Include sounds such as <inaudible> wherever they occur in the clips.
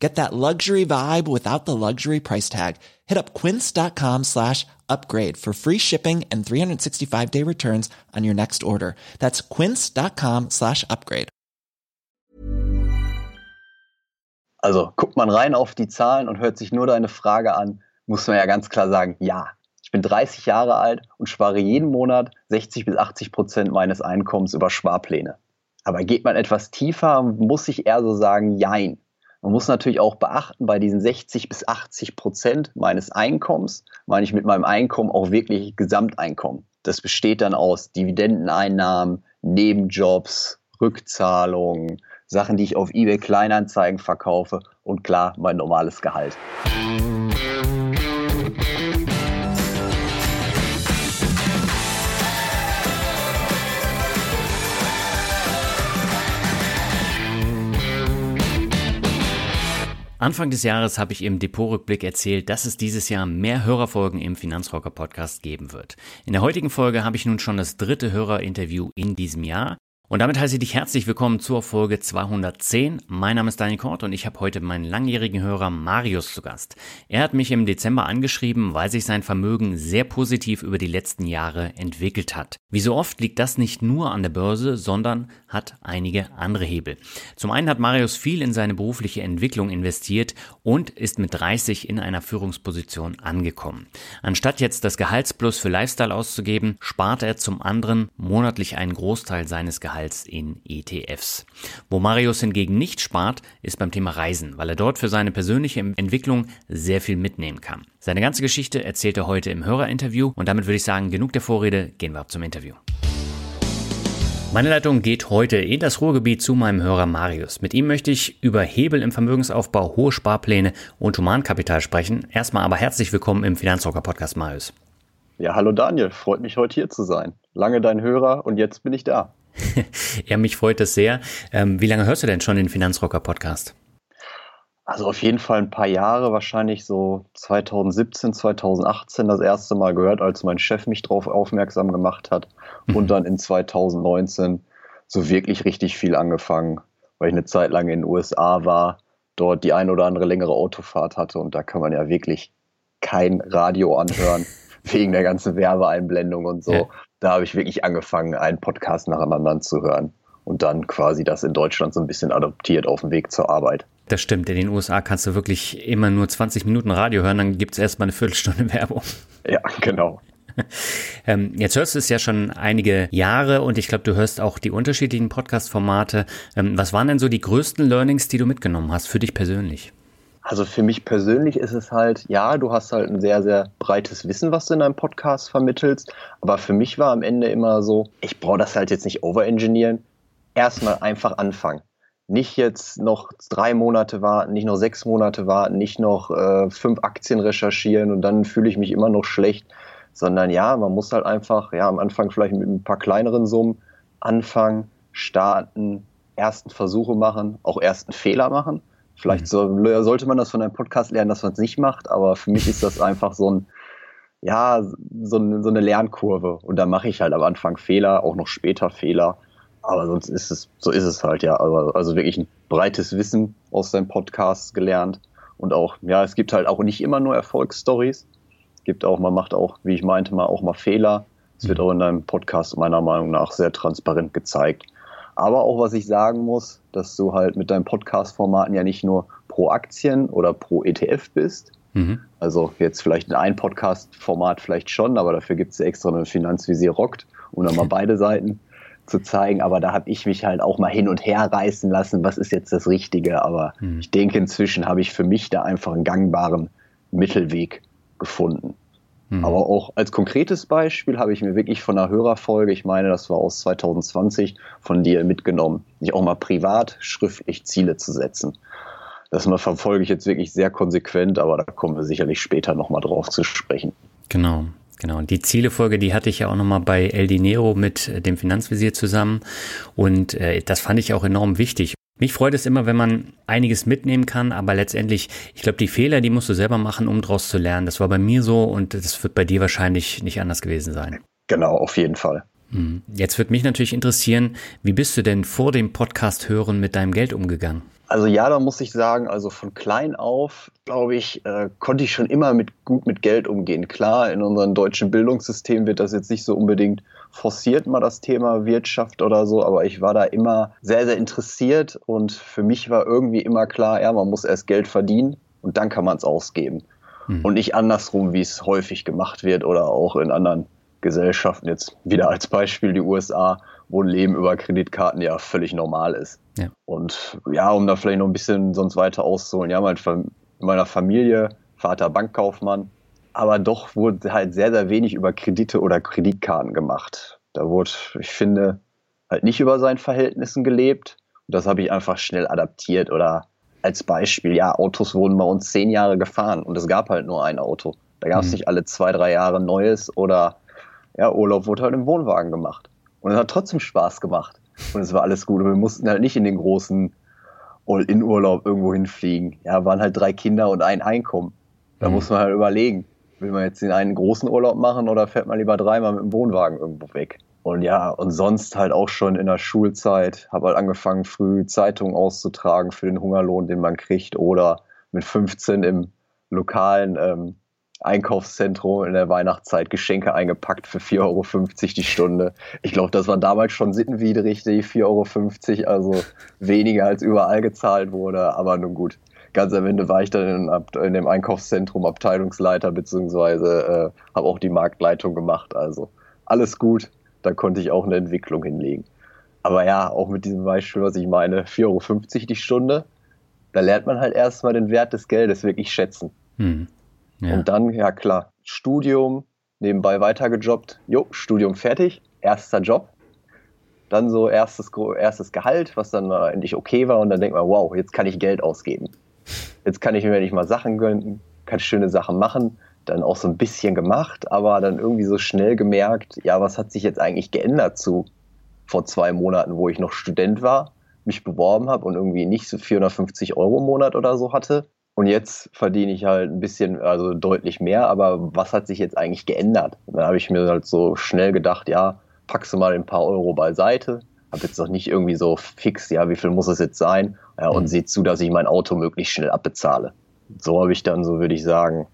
Get that luxury vibe without the luxury price tag. Hit up quince.com slash upgrade for free shipping and 365 day returns on your next order. That's quince.com slash upgrade. Also guckt man rein auf die Zahlen und hört sich nur deine Frage an, muss man ja ganz klar sagen, ja. Ich bin 30 Jahre alt und spare jeden Monat 60 bis 80 Prozent meines Einkommens über Sparpläne. Aber geht man etwas tiefer, muss ich eher so sagen, jein. Man muss natürlich auch beachten, bei diesen 60 bis 80 Prozent meines Einkommens meine ich mit meinem Einkommen auch wirklich Gesamteinkommen. Das besteht dann aus Dividendeneinnahmen, Nebenjobs, Rückzahlungen, Sachen, die ich auf eBay Kleinanzeigen verkaufe und klar mein normales Gehalt. Anfang des Jahres habe ich im Depotrückblick erzählt, dass es dieses Jahr mehr Hörerfolgen im Finanzrocker Podcast geben wird. In der heutigen Folge habe ich nun schon das dritte Hörerinterview in diesem Jahr und damit heiße ich dich herzlich willkommen zur Folge 210. Mein Name ist Daniel Kort und ich habe heute meinen langjährigen Hörer Marius zu Gast. Er hat mich im Dezember angeschrieben, weil sich sein Vermögen sehr positiv über die letzten Jahre entwickelt hat. Wie so oft liegt das nicht nur an der Börse, sondern hat einige andere Hebel. Zum einen hat Marius viel in seine berufliche Entwicklung investiert und ist mit 30 in einer Führungsposition angekommen. Anstatt jetzt das Gehaltsplus für Lifestyle auszugeben, spart er zum anderen monatlich einen Großteil seines Gehalts in ETFs. Wo Marius hingegen nicht spart, ist beim Thema Reisen, weil er dort für seine persönliche Entwicklung sehr viel mitnehmen kann. Seine ganze Geschichte erzählt er heute im Hörerinterview und damit würde ich sagen, genug der Vorrede, gehen wir ab zum Interview. Meine Leitung geht heute in das Ruhrgebiet zu meinem Hörer Marius. Mit ihm möchte ich über Hebel im Vermögensaufbau, hohe Sparpläne und Humankapital sprechen. Erstmal aber herzlich willkommen im Finanzrocker Podcast Marius. Ja, hallo Daniel, freut mich heute hier zu sein. Lange dein Hörer und jetzt bin ich da. <laughs> ja, mich freut es sehr. Ähm, wie lange hörst du denn schon den Finanzrocker Podcast? Also auf jeden Fall ein paar Jahre, wahrscheinlich so 2017, 2018 das erste Mal gehört, als mein Chef mich darauf aufmerksam gemacht hat. Mhm. Und dann in 2019 so wirklich richtig viel angefangen, weil ich eine Zeit lang in den USA war, dort die ein oder andere längere Autofahrt hatte und da kann man ja wirklich kein Radio anhören <laughs> wegen der ganzen Werbeeinblendung und so. Ja da habe ich wirklich angefangen, einen Podcast nach dem anderen zu hören und dann quasi das in Deutschland so ein bisschen adoptiert auf dem Weg zur Arbeit. Das stimmt. In den USA kannst du wirklich immer nur 20 Minuten Radio hören, dann gibt es erstmal eine Viertelstunde <laughs> Werbung. Ja, genau. <laughs> Ähm, jetzt hörst du es ja schon einige Jahre und ich glaube, du hörst auch die unterschiedlichen Podcast-Formate. Ähm, was waren denn so die größten Learnings, die du mitgenommen hast für dich persönlich? Also für mich persönlich ist es halt, ja, du hast halt ein sehr, sehr breites Wissen, was du in deinem Podcast vermittelst. Aber für mich war am Ende immer so, ich brauche das halt jetzt nicht overengineeren. Erstmal einfach anfangen. Nicht jetzt noch drei Monate warten, nicht noch sechs Monate warten, nicht noch äh, fünf Aktien recherchieren und dann fühle ich mich immer noch schlecht. Sondern ja, man muss halt einfach, ja, am Anfang vielleicht mit ein paar kleineren Summen anfangen, starten, ersten Versuche machen, auch ersten Fehler machen Vielleicht mhm. so, sollte man das von einem Podcast lernen, dass man es nicht macht, aber für mich ist das einfach so ein, ja, so, ein, so eine Lernkurve. Und da mache ich halt am Anfang Fehler, auch noch später Fehler. Aber sonst ist es, so ist es halt, ja. Also, also wirklich ein breites Wissen aus deinem Podcast gelernt. Und auch, ja, es gibt halt auch nicht immer nur Erfolgsstories. Es gibt auch, man macht auch, wie ich meinte, mal auch mal Fehler. Es wird mhm. auch in deinem Podcast meiner Meinung nach sehr transparent gezeigt. Aber auch, was ich sagen muss, dass du halt mit deinen Podcast-Formaten ja nicht nur pro Aktien oder pro ETF bist. Mhm. Also jetzt vielleicht in ein Podcast-Format vielleicht schon, aber dafür gibt es ja extra eine Finanzvisier rockt, um dann mal <laughs> beide Seiten zu zeigen. Aber da habe ich mich halt auch mal hin und her reißen lassen, was ist jetzt das Richtige. Aber mhm. ich denke, inzwischen habe ich für mich da einfach einen gangbaren Mittelweg gefunden. Mhm. Aber auch als konkretes Beispiel habe ich mir wirklich von einer Hörerfolge, ich meine, das war aus 2020, von dir mitgenommen, sich auch mal privat schriftlich Ziele zu setzen. Das verfolge ich jetzt wirklich sehr konsequent, aber da kommen wir sicherlich später nochmal drauf zu sprechen. Genau. Genau, und die Zielefolge, die hatte ich ja auch nochmal bei El Dinero mit äh, dem Finanzvisier zusammen. Und äh, das fand ich auch enorm wichtig. Mich freut es immer, wenn man einiges mitnehmen kann, aber letztendlich, ich glaube, die Fehler, die musst du selber machen, um daraus zu lernen. Das war bei mir so und das wird bei dir wahrscheinlich nicht anders gewesen sein. Genau, auf jeden Fall. Mhm. Jetzt würde mich natürlich interessieren, wie bist du denn vor dem Podcast hören mit deinem Geld umgegangen? Also ja, da muss ich sagen, also von klein auf, glaube ich, äh, konnte ich schon immer mit gut mit Geld umgehen. Klar, in unserem deutschen Bildungssystem wird das jetzt nicht so unbedingt forciert mal das Thema Wirtschaft oder so, aber ich war da immer sehr, sehr interessiert und für mich war irgendwie immer klar, ja, man muss erst Geld verdienen und dann kann man es ausgeben. Hm. Und nicht andersrum, wie es häufig gemacht wird oder auch in anderen Gesellschaften, jetzt wieder als Beispiel die USA, wo ein Leben über Kreditkarten ja völlig normal ist. Ja. Und ja, um da vielleicht noch ein bisschen sonst weiter auszuholen, ja, in meiner Familie, Vater Bankkaufmann, aber doch wurde halt sehr, sehr wenig über Kredite oder Kreditkarten gemacht. Da wurde, ich finde, halt nicht über seinen Verhältnissen gelebt. Und das habe ich einfach schnell adaptiert. Oder als Beispiel, ja, Autos wurden bei uns zehn Jahre gefahren und es gab halt nur ein Auto. Da gab es mhm. nicht alle zwei, drei Jahre Neues oder ja, Urlaub wurde halt im Wohnwagen gemacht. Und es hat trotzdem Spaß gemacht. Und es war alles gut. Und wir mussten halt nicht in den großen All-In-Urlaub irgendwo hinfliegen. Ja, waren halt drei Kinder und ein Einkommen. Da mhm. muss man halt überlegen, will man jetzt den einen großen Urlaub machen oder fährt man lieber dreimal mit dem Wohnwagen irgendwo weg? Und ja, und sonst halt auch schon in der Schulzeit, habe halt angefangen, früh Zeitungen auszutragen für den Hungerlohn, den man kriegt, oder mit 15 im lokalen ähm, Einkaufszentrum in der Weihnachtszeit Geschenke eingepackt für 4,50 Euro die Stunde. Ich glaube, das war damals schon sittenwidrig, die 4,50 Euro, also weniger als überall gezahlt wurde, aber nun gut. Ganz am Ende war ich dann in, in dem Einkaufszentrum Abteilungsleiter, beziehungsweise äh, habe auch die Marktleitung gemacht. Also alles gut, da konnte ich auch eine Entwicklung hinlegen. Aber ja, auch mit diesem Beispiel, was ich meine, 4,50 Euro die Stunde, da lernt man halt erstmal den Wert des Geldes wirklich schätzen. Hm. Ja. Und dann, ja klar, Studium, nebenbei weitergejobbt. Jo, Studium fertig, erster Job. Dann so erstes, erstes Gehalt, was dann äh, endlich okay war. Und dann denkt man, wow, jetzt kann ich Geld ausgeben. Jetzt kann ich mir nicht mal Sachen gönnen, kann schöne Sachen machen. Dann auch so ein bisschen gemacht, aber dann irgendwie so schnell gemerkt, ja, was hat sich jetzt eigentlich geändert zu vor zwei Monaten, wo ich noch Student war, mich beworben habe und irgendwie nicht so 450 Euro im Monat oder so hatte. Und jetzt verdiene ich halt ein bisschen, also deutlich mehr, aber was hat sich jetzt eigentlich geändert? Und dann habe ich mir halt so schnell gedacht, ja, packst du mal ein paar Euro beiseite, habe jetzt noch nicht irgendwie so fix, ja, wie viel muss es jetzt sein? Ja, und mhm. sehe zu, dass ich mein Auto möglichst schnell abbezahle. So habe ich dann, so würde ich sagen,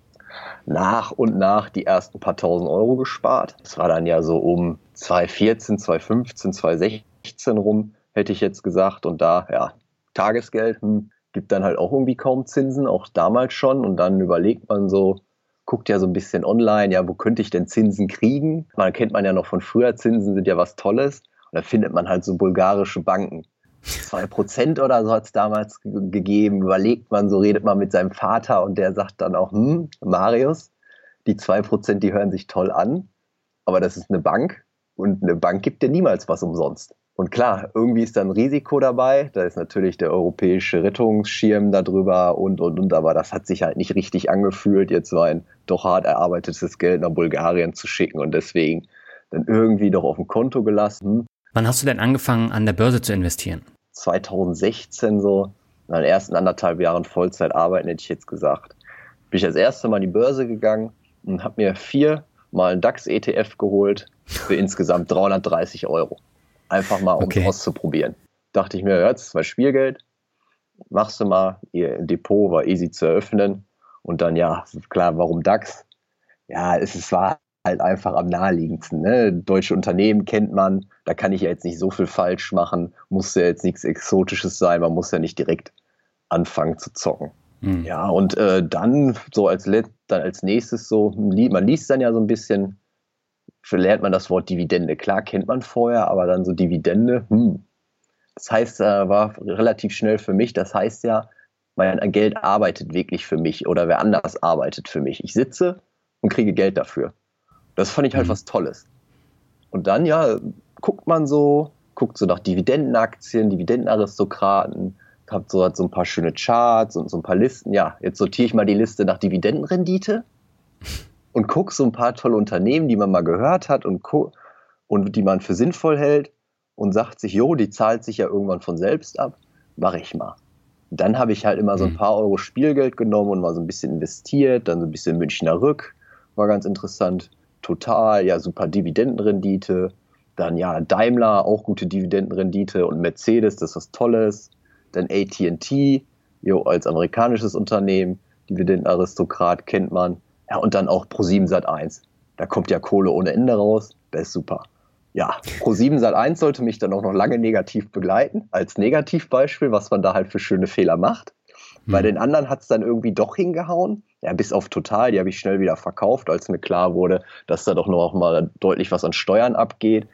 nach und nach die ersten paar tausend Euro gespart. Das war dann ja so um 2014, 2015, 2016 rum, hätte ich jetzt gesagt. Und da, ja, Tagesgeld, hm, gibt dann halt auch irgendwie kaum Zinsen, auch damals schon. Und dann überlegt man so, guckt ja so ein bisschen online, ja, wo könnte ich denn Zinsen kriegen? Man kennt man ja noch von früher, Zinsen sind ja was Tolles. Und da findet man halt so bulgarische Banken. Zwei Prozent oder so hat es damals gegeben. Überlegt man, so redet man mit seinem Vater und der sagt dann auch, hm, Marius, die zwei Prozent, die hören sich toll an, aber das ist eine Bank und eine Bank gibt dir niemals was umsonst. Und klar, irgendwie ist da ein Risiko dabei. Da ist natürlich der europäische Rettungsschirm darüber und, und, und. Aber das hat sich halt nicht richtig angefühlt, jetzt so ein doch hart erarbeitetes Geld nach Bulgarien zu schicken und deswegen dann irgendwie doch auf dem Konto gelassen. Wann hast du denn angefangen, an der Börse zu investieren? 2016 so. Nach den ersten anderthalb Jahren Vollzeit arbeiten, hätte ich jetzt gesagt. Bin ich das erste Mal an die Börse gegangen und habe mir vier mal einen DAX-ETF geholt für insgesamt 330 Euro. Einfach mal, um okay. es auszuprobieren. Dachte ich mir, ja, das ist mal Spielgeld. Machst du mal. Ihr Depot war easy zu eröffnen. Und dann, ja, klar, warum DAX? Ja, es war halt einfach am naheliegendsten. Ne? Deutsche Unternehmen kennt man, da kann ich ja jetzt nicht so viel falsch machen, muss ja jetzt nichts Exotisches sein, man muss ja nicht direkt anfangen zu zocken. Mhm. Ja, und äh, dann so als, dann als nächstes so, man liest dann ja so ein bisschen, lernt man das Wort Dividende. Klar kennt man vorher, aber dann so Dividende, hm. Das heißt, äh, war relativ schnell für mich, das heißt ja, mein Geld arbeitet wirklich für mich oder wer anders arbeitet für mich. Ich sitze und kriege Geld dafür. Das fand ich halt mhm. was Tolles. Und dann, ja, guckt man so, guckt so nach Dividendenaktien, Dividendenaristokraten, habt so, hat so ein paar schöne Charts und so ein paar Listen. Ja, jetzt sortiere ich mal die Liste nach Dividendenrendite und guck so ein paar tolle Unternehmen, die man mal gehört hat und, und die man für sinnvoll hält und sagt sich, jo, die zahlt sich ja irgendwann von selbst ab, mache ich mal. Dann habe ich halt immer so ein mhm. paar Euro Spielgeld genommen und mal so ein bisschen investiert, dann so ein bisschen Münchner Rück, war ganz interessant. Total, ja, super Dividendenrendite. Dann ja, Daimler, auch gute Dividendenrendite und Mercedes, das ist was Tolles. Dann ATT, jo, als amerikanisches Unternehmen, Dividendenaristokrat kennt man. Ja, und dann auch Pro7 Sat 1. Da kommt ja Kohle ohne Ende raus. Das ist super. Ja, Pro7 Sat 1 sollte mich dann auch noch lange negativ begleiten, als Negativbeispiel, was man da halt für schöne Fehler macht. Mhm. Bei den anderen hat es dann irgendwie doch hingehauen. Ja, bis auf total, die habe ich schnell wieder verkauft, als mir klar wurde, dass da doch noch mal deutlich was an Steuern abgeht.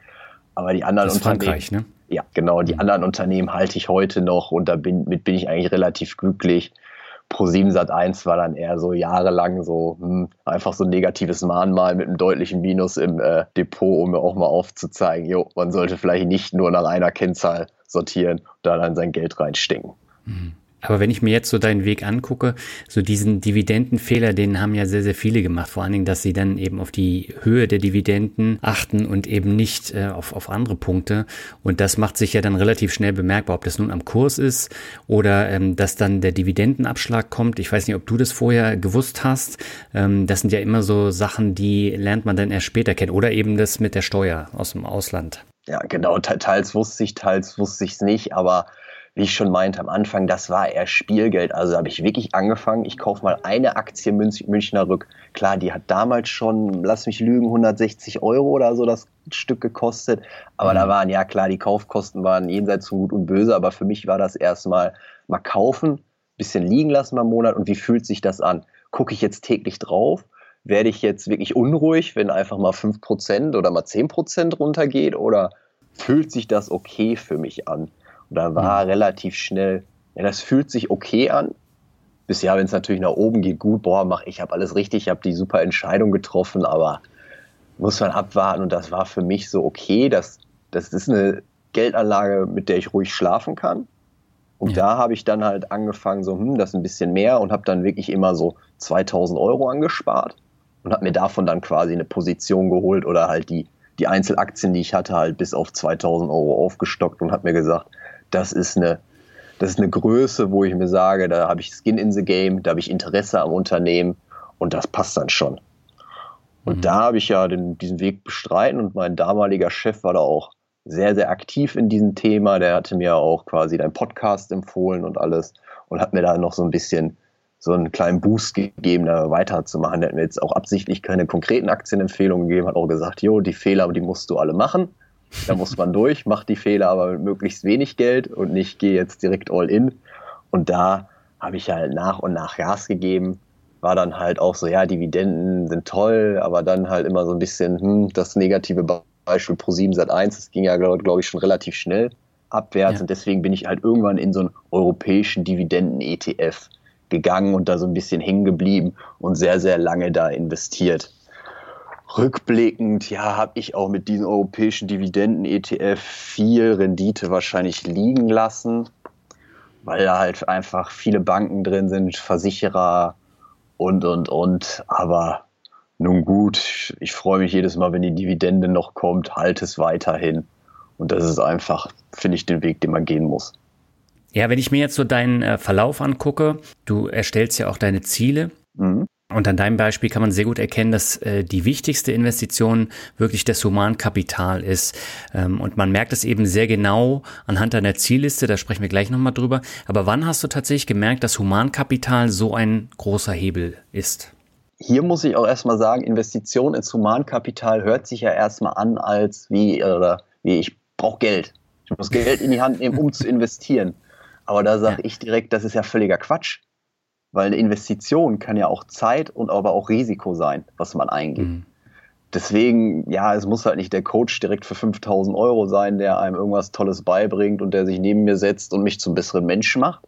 Aber die anderen das ist Unternehmen. Frankreich, ne? Ja, genau. Die mhm. anderen Unternehmen halte ich heute noch und damit bin ich eigentlich relativ glücklich. Pro7 Sat 1 war dann eher so jahrelang so hm, einfach so ein negatives Mahnmal mit einem deutlichen Minus im äh, Depot, um mir auch mal aufzuzeigen, jo, man sollte vielleicht nicht nur nach einer Kennzahl sortieren und da dann sein Geld reinstecken. Mhm. Aber wenn ich mir jetzt so deinen Weg angucke, so diesen Dividendenfehler, den haben ja sehr, sehr viele gemacht. Vor allen Dingen, dass sie dann eben auf die Höhe der Dividenden achten und eben nicht äh, auf, auf andere Punkte. Und das macht sich ja dann relativ schnell bemerkbar, ob das nun am Kurs ist oder ähm, dass dann der Dividendenabschlag kommt. Ich weiß nicht, ob du das vorher gewusst hast. Ähm, das sind ja immer so Sachen, die lernt man dann erst später kennen. Oder eben das mit der Steuer aus dem Ausland. Ja, genau. Teils wusste ich, teils wusste ich es nicht. Aber wie ich schon meinte am Anfang, das war eher Spielgeld. Also habe ich wirklich angefangen, ich kaufe mal eine Aktie Münchner Rück. Klar, die hat damals schon, lass mich lügen, 160 Euro oder so das Stück gekostet. Aber mhm. da waren, ja klar, die Kaufkosten waren jenseits von Gut und Böse. Aber für mich war das erstmal mal kaufen, bisschen liegen lassen mal Monat und wie fühlt sich das an? Gucke ich jetzt täglich drauf? Werde ich jetzt wirklich unruhig, wenn einfach mal 5% oder mal 10% runtergeht? Oder fühlt sich das okay für mich an? Da war mhm. relativ schnell, ja, das fühlt sich okay an. Bis ja, wenn es natürlich nach oben geht, gut, boah, mach, ich habe alles richtig, ich habe die super Entscheidung getroffen, aber muss man abwarten und das war für mich so okay, das, das ist eine Geldanlage, mit der ich ruhig schlafen kann. Und ja. da habe ich dann halt angefangen, so, hm, das ist ein bisschen mehr und habe dann wirklich immer so 2000 Euro angespart und habe mir davon dann quasi eine Position geholt oder halt die, die Einzelaktien, die ich hatte, halt bis auf 2000 Euro aufgestockt und habe mir gesagt, das ist eine, das ist eine Größe, wo ich mir sage, da habe ich Skin in the Game, da habe ich Interesse am Unternehmen und das passt dann schon. Und mhm. da habe ich ja den, diesen Weg bestreiten und mein damaliger Chef war da auch sehr, sehr aktiv in diesem Thema. Der hatte mir auch quasi deinen Podcast empfohlen und alles und hat mir da noch so ein bisschen so einen kleinen Boost gegeben, da weiterzumachen. Der hat mir jetzt auch absichtlich keine konkreten Aktienempfehlungen gegeben, hat auch gesagt, jo, die Fehler, die musst du alle machen. Da muss man durch, macht die Fehler aber mit möglichst wenig Geld und nicht gehe jetzt direkt all in. Und da habe ich halt nach und nach Gas gegeben. War dann halt auch so, ja, Dividenden sind toll, aber dann halt immer so ein bisschen, hm, das negative Beispiel pro 7 Sat 1, das ging ja, glaube glaub ich, schon relativ schnell abwärts. Ja. Und deswegen bin ich halt irgendwann in so einen europäischen Dividenden-ETF gegangen und da so ein bisschen hängen geblieben und sehr, sehr lange da investiert rückblickend, ja, habe ich auch mit diesen europäischen Dividenden-ETF viel Rendite wahrscheinlich liegen lassen, weil da halt einfach viele Banken drin sind, Versicherer und, und, und. Aber nun gut, ich freue mich jedes Mal, wenn die Dividende noch kommt, halte es weiterhin. Und das ist einfach, finde ich, den Weg, den man gehen muss. Ja, wenn ich mir jetzt so deinen äh, Verlauf angucke, du erstellst ja auch deine Ziele. Mhm. Und an deinem Beispiel kann man sehr gut erkennen, dass äh, die wichtigste Investition wirklich das Humankapital ist. Ähm, und man merkt es eben sehr genau anhand deiner Zielliste, da sprechen wir gleich nochmal drüber. Aber wann hast du tatsächlich gemerkt, dass Humankapital so ein großer Hebel ist? Hier muss ich auch erstmal sagen, Investition ins Humankapital hört sich ja erstmal an als wie, oder wie ich brauche Geld. Ich muss Geld in die Hand nehmen, um zu <laughs> investieren. Aber da sage ja. ich direkt, das ist ja völliger Quatsch. Weil eine Investition kann ja auch Zeit und aber auch Risiko sein, was man eingeht. Mhm. Deswegen, ja, es muss halt nicht der Coach direkt für 5000 Euro sein, der einem irgendwas Tolles beibringt und der sich neben mir setzt und mich zum besseren Menschen macht,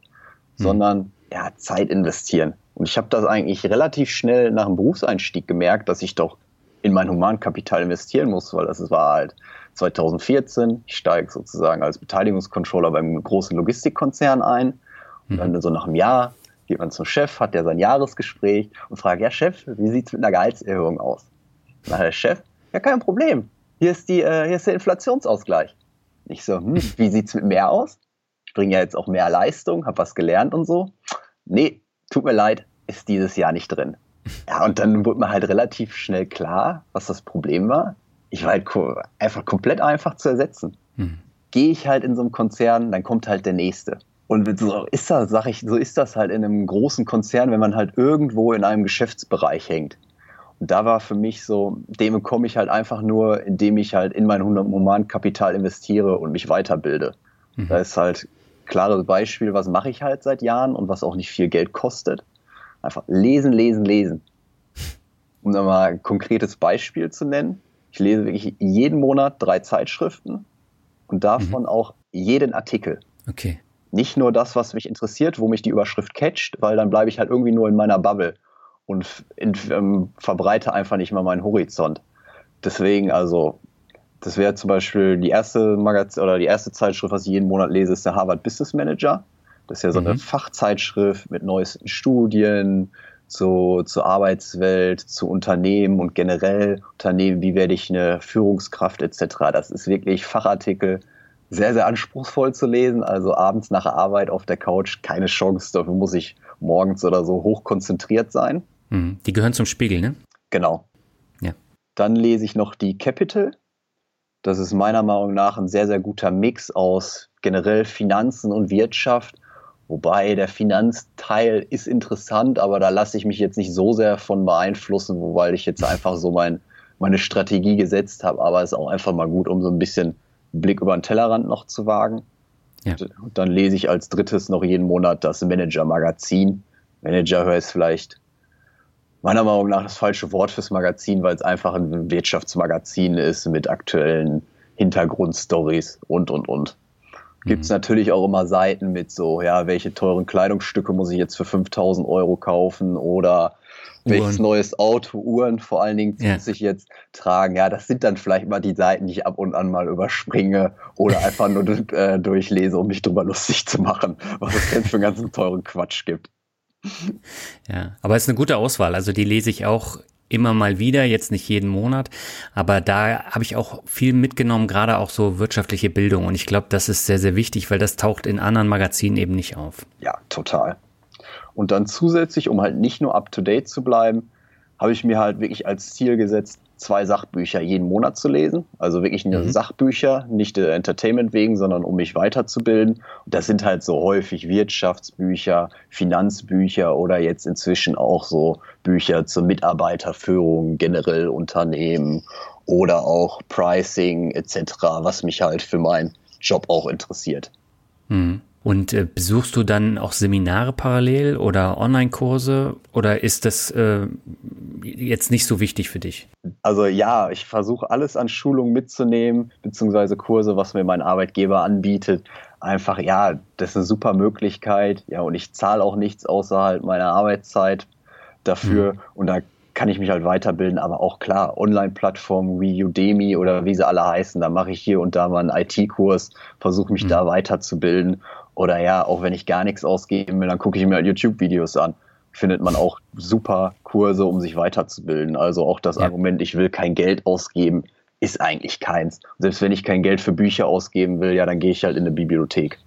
mhm. sondern ja, Zeit investieren. Und ich habe das eigentlich relativ schnell nach dem Berufseinstieg gemerkt, dass ich doch in mein Humankapital investieren muss, weil das war halt 2014. Ich steige sozusagen als Beteiligungscontroller beim großen Logistikkonzern ein. Und dann so nach einem Jahr geht man zum Chef, hat der sein Jahresgespräch und fragt, ja Chef, wie sieht es mit einer Gehaltserhöhung aus? Dann der Chef, ja kein Problem, hier ist, die, äh, hier ist der Inflationsausgleich. Ich so, hm, wie sieht es mit mehr aus? Ich bringe ja jetzt auch mehr Leistung, habe was gelernt und so. Nee, tut mir leid, ist dieses Jahr nicht drin. Ja, und dann wurde mir halt relativ schnell klar, was das Problem war. Ich war halt einfach komplett einfach zu ersetzen. Hm. Gehe ich halt in so einem Konzern, dann kommt halt der nächste. Und so ist das, sag ich, so ist das halt in einem großen Konzern, wenn man halt irgendwo in einem Geschäftsbereich hängt. Und da war für mich so, dem komme ich halt einfach nur, indem ich halt in mein Humankapital investiere und mich weiterbilde. Mhm. Da ist halt klares Beispiel, was mache ich halt seit Jahren und was auch nicht viel Geld kostet. Einfach lesen, lesen, lesen. Um da mal ein konkretes Beispiel zu nennen. Ich lese wirklich jeden Monat drei Zeitschriften und davon mhm. auch jeden Artikel. Okay. Nicht nur das, was mich interessiert, wo mich die Überschrift catcht, weil dann bleibe ich halt irgendwie nur in meiner Bubble und in, ähm, verbreite einfach nicht mal meinen Horizont. Deswegen, also, das wäre zum Beispiel die erste Magazin oder die erste Zeitschrift, was ich jeden Monat lese, ist der Harvard Business Manager. Das ist ja so eine mhm. Fachzeitschrift mit neuesten Studien zu, zur Arbeitswelt, zu Unternehmen und generell Unternehmen, wie werde ich eine Führungskraft etc. Das ist wirklich Fachartikel, sehr, sehr anspruchsvoll zu lesen. Also abends nach Arbeit auf der Couch keine Chance. Dafür muss ich morgens oder so hoch konzentriert sein. Mhm. Die gehören zum Spiegel, ne? Genau. Ja. Dann lese ich noch die Capital. Das ist meiner Meinung nach ein sehr, sehr guter Mix aus generell Finanzen und Wirtschaft. Wobei der Finanzteil ist interessant, aber da lasse ich mich jetzt nicht so sehr von beeinflussen, weil ich jetzt einfach so mein, meine Strategie gesetzt habe. Aber es ist auch einfach mal gut, um so ein bisschen Blick über den Tellerrand noch zu wagen. Ja. Und dann lese ich als drittes noch jeden Monat das Manager-Magazin. Manager heißt vielleicht meiner Meinung nach das falsche Wort fürs Magazin, weil es einfach ein Wirtschaftsmagazin ist mit aktuellen Hintergrundstories und, und, und. Gibt es mhm. natürlich auch immer Seiten mit so, ja, welche teuren Kleidungsstücke muss ich jetzt für 5000 Euro kaufen oder welches neues Auto, Uhren vor allen Dingen ja. muss ich jetzt tragen. Ja, das sind dann vielleicht mal die Seiten, die ich ab und an mal überspringe oder einfach nur äh, durchlese, um mich drüber lustig zu machen, was es denn für einen ganzen teuren Quatsch gibt. Ja, aber es ist eine gute Auswahl. Also die lese ich auch immer mal wieder, jetzt nicht jeden Monat, aber da habe ich auch viel mitgenommen, gerade auch so wirtschaftliche Bildung und ich glaube, das ist sehr, sehr wichtig, weil das taucht in anderen Magazinen eben nicht auf. Ja, total. Und dann zusätzlich, um halt nicht nur up-to-date zu bleiben, habe ich mir halt wirklich als Ziel gesetzt, zwei Sachbücher jeden Monat zu lesen. Also wirklich mhm. Sachbücher, nicht der Entertainment wegen, sondern um mich weiterzubilden. Und das sind halt so häufig Wirtschaftsbücher, Finanzbücher oder jetzt inzwischen auch so Bücher zur Mitarbeiterführung, generell Unternehmen oder auch Pricing etc., was mich halt für meinen Job auch interessiert. Mhm. Und äh, besuchst du dann auch Seminare parallel oder Online-Kurse oder ist das äh, jetzt nicht so wichtig für dich? Also ja, ich versuche alles an Schulungen mitzunehmen, beziehungsweise Kurse, was mir mein Arbeitgeber anbietet. Einfach, ja, das ist eine super Möglichkeit. Ja, und ich zahle auch nichts außerhalb meiner Arbeitszeit dafür. Mhm. Und da kann ich mich halt weiterbilden, aber auch klar, Online-Plattformen wie Udemy oder wie sie alle heißen, da mache ich hier und da mal einen IT-Kurs, versuche mich mhm. da weiterzubilden oder ja, auch wenn ich gar nichts ausgeben will, dann gucke ich mir halt YouTube-Videos an. Findet man auch super Kurse, um sich weiterzubilden. Also auch das ja. Argument, ich will kein Geld ausgeben, ist eigentlich keins. Selbst wenn ich kein Geld für Bücher ausgeben will, ja, dann gehe ich halt in eine Bibliothek.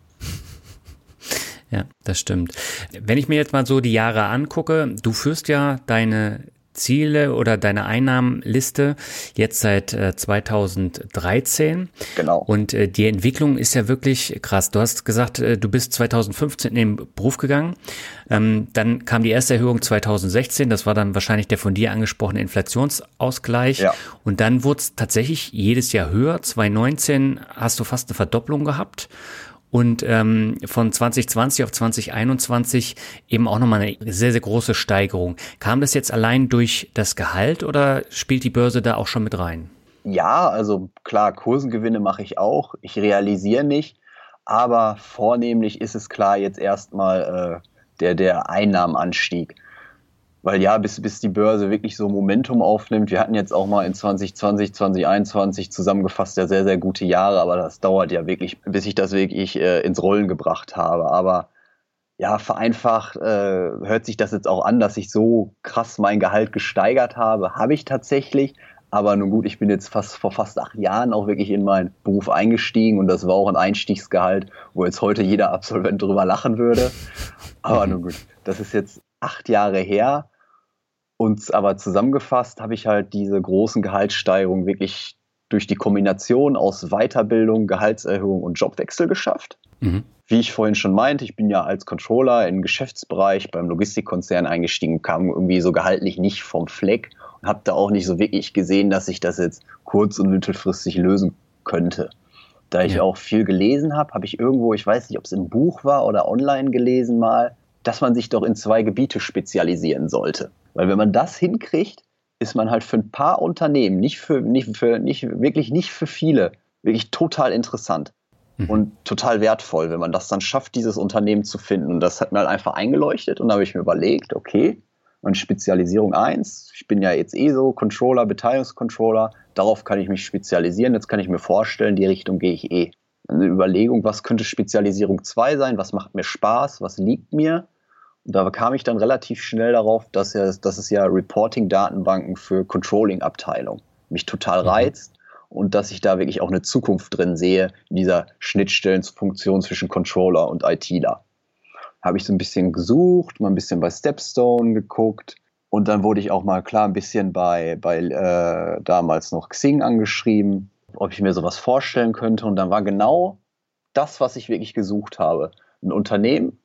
Ja, das stimmt. Wenn ich mir jetzt mal so die Jahre angucke, du führst ja deine Ziele oder deine Einnahmenliste jetzt seit äh, 2013. Genau. Und äh, die Entwicklung ist ja wirklich krass. Du hast gesagt, äh, du bist 2015 in den Beruf gegangen. Ähm, dann kam die erste Erhöhung 2016. Das war dann wahrscheinlich der von dir angesprochene Inflationsausgleich. Ja. Und dann wurde es tatsächlich jedes Jahr höher. 2019 hast du fast eine Verdopplung gehabt und ähm, von 2020 auf 2021 eben auch nochmal eine sehr, sehr große Steigerung. Kam das jetzt allein durch das Gehalt oder spielt die Börse da auch schon mit rein? Ja, also klar, Kursengewinne mache ich auch. Ich realisiere nicht, aber vornehmlich ist es klar jetzt erstmal äh, der, der Einnahmenanstieg. Weil ja, bis, bis die Börse wirklich so Momentum aufnimmt, wir hatten jetzt auch mal in 2020, 2021 zusammengefasst ja sehr, sehr gute Jahre, aber das dauert ja wirklich, bis ich das wirklich äh, ins Rollen gebracht habe. Aber ja, vereinfacht äh, hört sich das jetzt auch an, dass ich so krass mein Gehalt gesteigert habe. Habe ich tatsächlich. Aber nun gut, ich bin jetzt fast vor fast acht Jahren auch wirklich in meinen Beruf eingestiegen und das war auch ein Einstiegsgehalt, wo jetzt heute jeder Absolvent drüber lachen würde. Aber nun gut, das ist jetzt acht Jahre her. Und aber zusammengefasst habe ich halt diese großen Gehaltssteigerungen wirklich durch die Kombination aus Weiterbildung, Gehaltserhöhung und Jobwechsel geschafft. Mhm. Wie ich vorhin schon meinte, ich bin ja als Controller im Geschäftsbereich beim Logistikkonzern eingestiegen, kam irgendwie so gehaltlich nicht vom Fleck und habe da auch nicht so wirklich gesehen, dass ich das jetzt kurz- und mittelfristig lösen könnte. Da ich ja. auch viel gelesen habe, habe ich irgendwo, ich weiß nicht, ob es im Buch war oder online gelesen mal, dass man sich doch in zwei Gebiete spezialisieren sollte. Weil wenn man das hinkriegt, ist man halt für ein paar Unternehmen, nicht für, nicht für, nicht, wirklich nicht für viele, wirklich total interessant mhm. und total wertvoll, wenn man das dann schafft, dieses Unternehmen zu finden. Und das hat mir halt einfach eingeleuchtet und da habe ich mir überlegt, okay, und Spezialisierung 1, ich bin ja jetzt eh so Controller, Beteiligungscontroller, darauf kann ich mich spezialisieren, jetzt kann ich mir vorstellen, die Richtung gehe ich eh. Eine Überlegung, was könnte Spezialisierung 2 sein, was macht mir Spaß, was liegt mir da kam ich dann relativ schnell darauf, dass, ja, dass es ja Reporting-Datenbanken für Controlling-Abteilung mich total mhm. reizt und dass ich da wirklich auch eine Zukunft drin sehe, in dieser Schnittstellenfunktion zwischen Controller und ITler. Habe ich so ein bisschen gesucht, mal ein bisschen bei Stepstone geguckt und dann wurde ich auch mal klar ein bisschen bei, bei äh, damals noch Xing angeschrieben, ob ich mir sowas vorstellen könnte. Und dann war genau das, was ich wirklich gesucht habe. Ein Unternehmen,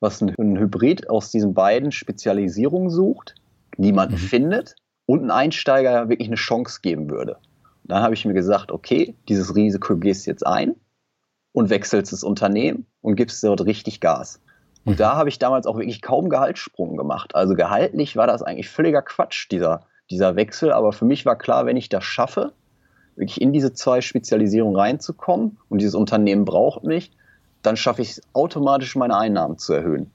was ein, Hybrid aus diesen beiden Spezialisierungen sucht, niemanden mhm. findet und ein Einsteiger wirklich eine Chance geben würde. Und dann habe ich mir gesagt, okay, dieses Risiko gehst jetzt ein und wechselst das Unternehmen und gibst dort richtig Gas. Und mhm. da habe ich damals auch wirklich kaum Gehaltssprung gemacht. Also gehaltlich war das eigentlich völliger Quatsch, dieser, dieser Wechsel. Aber für mich war klar, wenn ich das schaffe, wirklich in diese zwei Spezialisierungen reinzukommen und dieses Unternehmen braucht mich, dann schaffe ich es automatisch, meine Einnahmen zu erhöhen.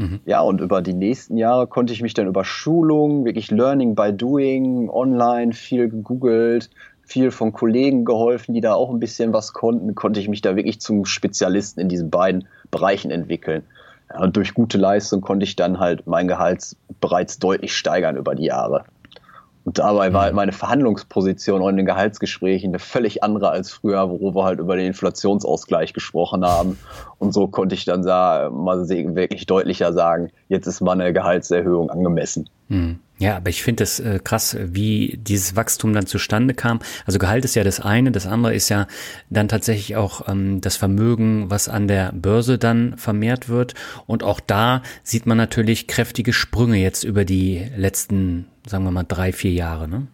Mhm. Ja, und über die nächsten Jahre konnte ich mich dann über Schulungen, wirklich Learning by Doing, online viel gegoogelt, viel von Kollegen geholfen, die da auch ein bisschen was konnten, konnte ich mich da wirklich zum Spezialisten in diesen beiden Bereichen entwickeln. Ja, und durch gute Leistung konnte ich dann halt mein Gehalt bereits deutlich steigern über die Jahre. Und dabei war halt meine Verhandlungsposition in den Gehaltsgesprächen eine völlig andere als früher, wo wir halt über den Inflationsausgleich gesprochen haben. Und so konnte ich dann sagen, mal wirklich deutlicher sagen, jetzt ist meine Gehaltserhöhung angemessen. Hm. Ja, aber ich finde es äh, krass, wie dieses Wachstum dann zustande kam. Also Gehalt ist ja das eine, das andere ist ja dann tatsächlich auch ähm, das Vermögen, was an der Börse dann vermehrt wird. Und auch da sieht man natürlich kräftige Sprünge jetzt über die letzten sagen wir mal, drei, vier Jahre, ne?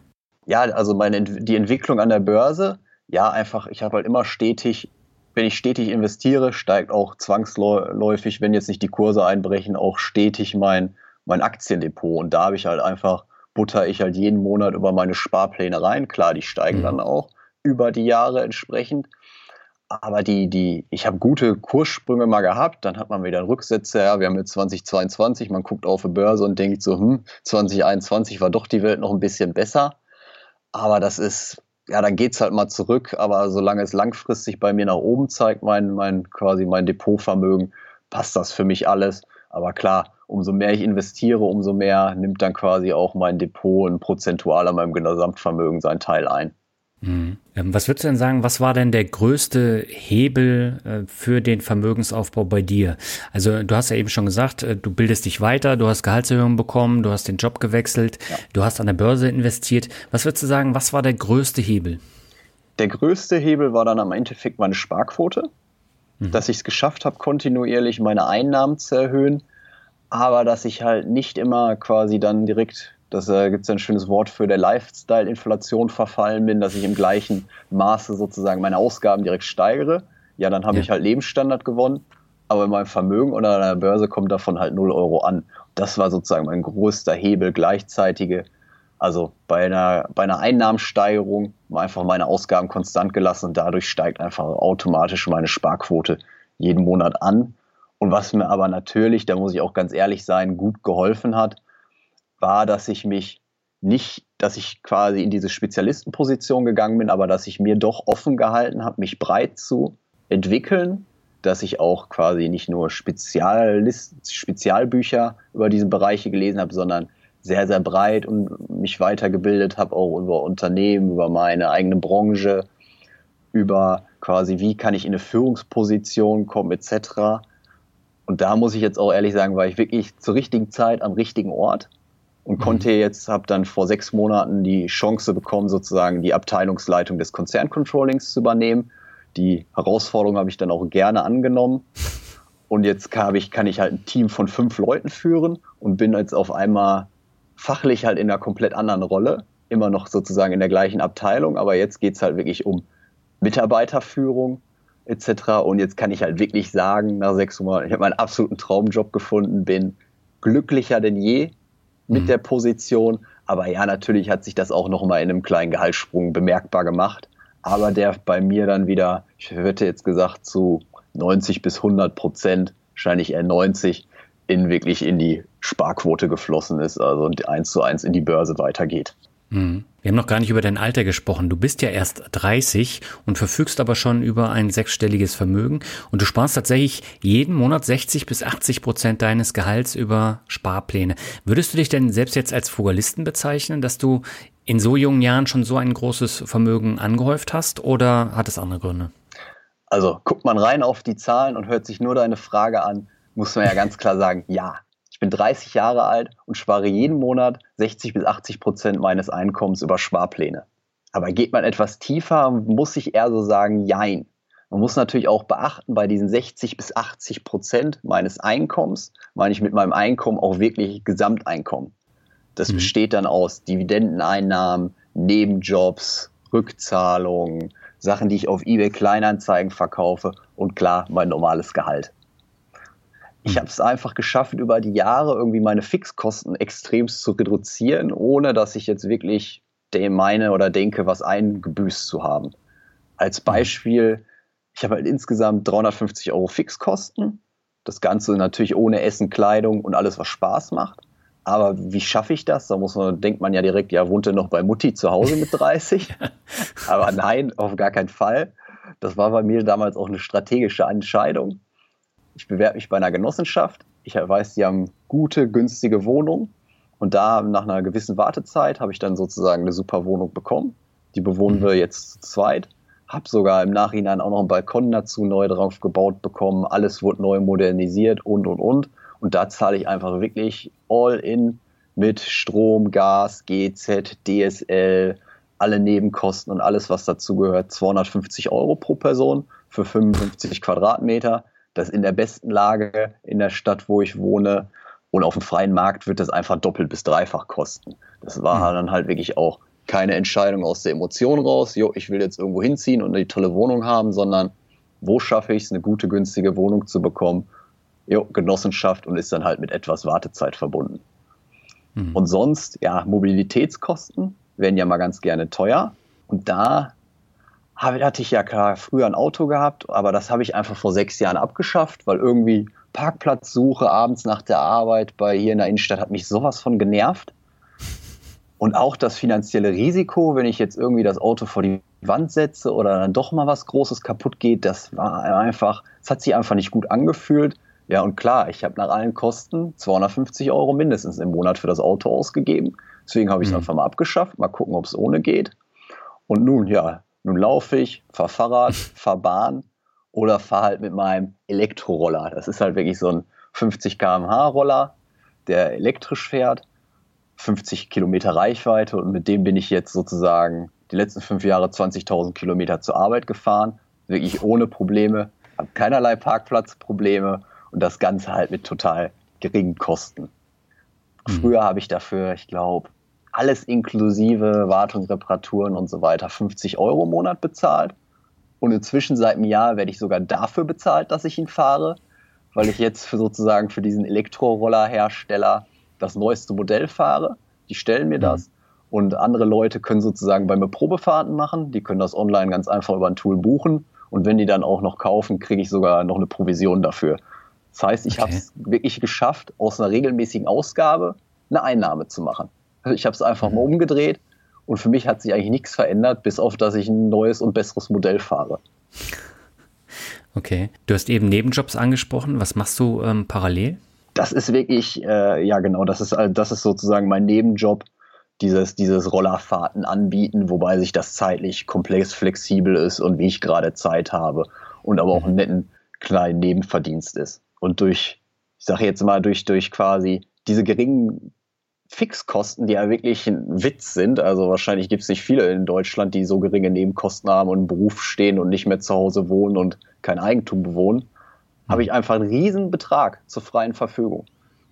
Ja, also meine, die Entwicklung an der Börse, ja, einfach, ich habe halt immer stetig, wenn ich stetig investiere, steigt auch zwangsläufig, wenn jetzt nicht die Kurse einbrechen, auch stetig mein, mein Aktiendepot. Und da habe ich halt einfach, butter ich halt jeden Monat über meine Sparpläne rein. Klar, die steigen mhm. dann auch über die Jahre entsprechend. Aber die, die, ich habe gute Kurssprünge mal gehabt, dann hat man wieder Rücksätze, ja, wir haben jetzt 2022, man guckt auf die Börse und denkt so, hm, 2021 war doch die Welt noch ein bisschen besser. Aber das ist, ja, dann geht es halt mal zurück, aber solange es langfristig bei mir nach oben zeigt, mein, mein quasi mein Depotvermögen, passt das für mich alles. Aber klar, umso mehr ich investiere, umso mehr nimmt dann quasi auch mein Depot ein prozentual an meinem Gesamtvermögen seinen Teil ein. Mhm. Ähm, was würdest du denn sagen, was war denn der größte Hebel äh, für den Vermögensaufbau bei dir? Also du hast ja eben schon gesagt, äh, du bildest dich weiter, du hast Gehaltserhöhungen bekommen, du hast den Job gewechselt, ja. du hast an der Börse investiert. Was würdest du sagen, was war der größte Hebel? Der größte Hebel war dann am Endeffekt meine Sparquote, mhm. dass ich es geschafft habe, kontinuierlich meine Einnahmen zu erhöhen, aber dass ich halt nicht immer quasi dann direkt das äh, gibt es ein schönes Wort für der Lifestyle-Inflation verfallen bin, dass ich im gleichen Maße sozusagen meine Ausgaben direkt steigere. Ja, dann habe ja. ich halt Lebensstandard gewonnen, aber in meinem Vermögen oder an der Börse kommt davon halt 0 Euro an. Das war sozusagen mein größter Hebel, gleichzeitige, also bei einer, bei einer Einnahmensteigerung einfach meine Ausgaben konstant gelassen und dadurch steigt einfach automatisch meine Sparquote jeden Monat an. Und was mir aber natürlich, da muss ich auch ganz ehrlich sein, gut geholfen hat, war, dass ich mich nicht, dass ich quasi in diese Spezialistenposition gegangen bin, aber dass ich mir doch offen gehalten habe, mich breit zu entwickeln dass ich auch quasi nicht nur Spezialist, Spezialbücher über diese Bereiche gelesen habe, sondern sehr, sehr breit und mich weitergebildet habe, auch über Unternehmen, über meine eigene Branche, über quasi, wie kann ich in eine Führungsposition kommen, etc. Und da muss ich jetzt auch ehrlich sagen, war ich wirklich zur richtigen Zeit am richtigen Ort und mhm. konnte jetzt, habe dann vor sechs Monaten die Chance bekommen, sozusagen die Abteilungsleitung des Konzerncontrollings zu übernehmen. Die Herausforderung habe ich dann auch gerne angenommen. Und jetzt kann ich, kann ich halt ein Team von fünf Leuten führen und bin jetzt auf einmal fachlich halt in einer komplett anderen Rolle. Immer noch sozusagen in der gleichen Abteilung, aber jetzt geht es halt wirklich um Mitarbeiterführung etc. Und jetzt kann ich halt wirklich sagen, nach sechs Monaten, ich habe meinen absoluten Traumjob gefunden, bin glücklicher denn je mit mhm. der Position. Aber ja, natürlich hat sich das auch nochmal in einem kleinen Gehaltssprung bemerkbar gemacht. Aber der bei mir dann wieder, ich hätte jetzt gesagt, zu 90 bis 100 Prozent, wahrscheinlich eher 90, in wirklich in die Sparquote geflossen ist, also eins zu eins in die Börse weitergeht. Mhm. Wir haben noch gar nicht über dein Alter gesprochen. Du bist ja erst 30 und verfügst aber schon über ein sechsstelliges Vermögen und du sparst tatsächlich jeden Monat 60 bis 80 Prozent deines Gehalts über Sparpläne. Würdest du dich denn selbst jetzt als Frugalisten bezeichnen, dass du in so jungen Jahren schon so ein großes Vermögen angehäuft hast oder hat es andere Gründe? Also guckt man rein auf die Zahlen und hört sich nur deine Frage an, muss man ja ganz klar sagen, ja, ich bin 30 Jahre alt und spare jeden Monat 60 bis 80 Prozent meines Einkommens über Sparpläne. Aber geht man etwas tiefer, muss ich eher so sagen, jein. Man muss natürlich auch beachten, bei diesen 60 bis 80 Prozent meines Einkommens meine ich mit meinem Einkommen auch wirklich Gesamteinkommen. Das mhm. besteht dann aus Dividendeneinnahmen, Nebenjobs, Rückzahlungen, Sachen, die ich auf eBay Kleinanzeigen verkaufe und klar mein normales Gehalt. Ich hm. habe es einfach geschafft, über die Jahre irgendwie meine Fixkosten extremst zu reduzieren, ohne dass ich jetzt wirklich meine oder denke, was eingebüßt zu haben. Als hm. Beispiel, ich habe halt insgesamt 350 Euro Fixkosten. Das Ganze natürlich ohne Essen, Kleidung und alles, was Spaß macht. Aber wie schaffe ich das? Da muss man, denkt man ja direkt, ja, wohnt er noch bei Mutti zu Hause mit 30? <laughs> Aber nein, auf gar keinen Fall. Das war bei mir damals auch eine strategische Entscheidung ich bewerbe mich bei einer Genossenschaft, ich weiß, die haben gute, günstige Wohnungen und da nach einer gewissen Wartezeit habe ich dann sozusagen eine super Wohnung bekommen. Die bewohnen mhm. wir jetzt zu zweit. Habe sogar im Nachhinein auch noch einen Balkon dazu neu drauf gebaut bekommen. Alles wurde neu modernisiert und, und, und. Und da zahle ich einfach wirklich all in mit Strom, Gas, GZ, DSL, alle Nebenkosten und alles, was dazugehört. 250 Euro pro Person für 55 Quadratmeter das in der besten Lage in der Stadt, wo ich wohne. Und auf dem freien Markt wird das einfach doppelt bis dreifach kosten. Das war mhm. dann halt wirklich auch keine Entscheidung aus der Emotion raus, jo, ich will jetzt irgendwo hinziehen und eine tolle Wohnung haben, sondern wo schaffe ich es, eine gute, günstige Wohnung zu bekommen? Jo, Genossenschaft und ist dann halt mit etwas Wartezeit verbunden. Mhm. Und sonst, ja, Mobilitätskosten werden ja mal ganz gerne teuer. Und da hatte ich ja klar früher ein Auto gehabt, aber das habe ich einfach vor sechs Jahren abgeschafft, weil irgendwie Parkplatzsuche abends nach der Arbeit bei hier in der Innenstadt hat mich sowas von genervt. Und auch das finanzielle Risiko, wenn ich jetzt irgendwie das Auto vor die Wand setze oder dann doch mal was Großes kaputt geht, das war einfach, es hat sich einfach nicht gut angefühlt. Ja, und klar, ich habe nach allen Kosten 250 Euro mindestens im Monat für das Auto ausgegeben. Deswegen habe ich es mhm. einfach mal abgeschafft. Mal gucken, ob es ohne geht. Und nun, ja, nun laufe ich, fahre Fahrrad, <laughs> fahre Bahn oder fahre halt mit meinem Elektroroller. Das ist halt wirklich so ein 50 km/h Roller, der elektrisch fährt, 50 Kilometer Reichweite und mit dem bin ich jetzt sozusagen die letzten fünf Jahre 20.000 Kilometer zur Arbeit gefahren, wirklich ohne Probleme, habe keinerlei Parkplatzprobleme und das Ganze halt mit total geringen Kosten. Mhm. Früher habe ich dafür, ich glaube, alles inklusive Wartung, Reparaturen und so weiter 50 Euro im Monat bezahlt. Und inzwischen seit einem Jahr werde ich sogar dafür bezahlt, dass ich ihn fahre, weil ich jetzt für sozusagen für diesen Elektrorollerhersteller das neueste Modell fahre. Die stellen mir mhm. das. Und andere Leute können sozusagen bei mir Probefahrten machen. Die können das online ganz einfach über ein Tool buchen. Und wenn die dann auch noch kaufen, kriege ich sogar noch eine Provision dafür. Das heißt, ich okay. habe es wirklich geschafft, aus einer regelmäßigen Ausgabe eine Einnahme zu machen. Ich habe es einfach mal umgedreht und für mich hat sich eigentlich nichts verändert, bis auf dass ich ein neues und besseres Modell fahre. Okay. Du hast eben Nebenjobs angesprochen. Was machst du ähm, parallel? Das ist wirklich, äh, ja genau, das ist, das ist sozusagen mein Nebenjob, dieses, dieses Rollerfahrten anbieten, wobei sich das zeitlich komplex flexibel ist und wie ich gerade Zeit habe und aber auch einen netten kleinen Nebenverdienst ist. Und durch, ich sage jetzt mal, durch, durch quasi diese geringen Fixkosten, die ja wirklich ein Witz sind. Also wahrscheinlich gibt es nicht viele in Deutschland, die so geringe Nebenkosten haben und im Beruf stehen und nicht mehr zu Hause wohnen und kein Eigentum bewohnen. Mhm. Habe ich einfach einen riesen Betrag zur freien Verfügung,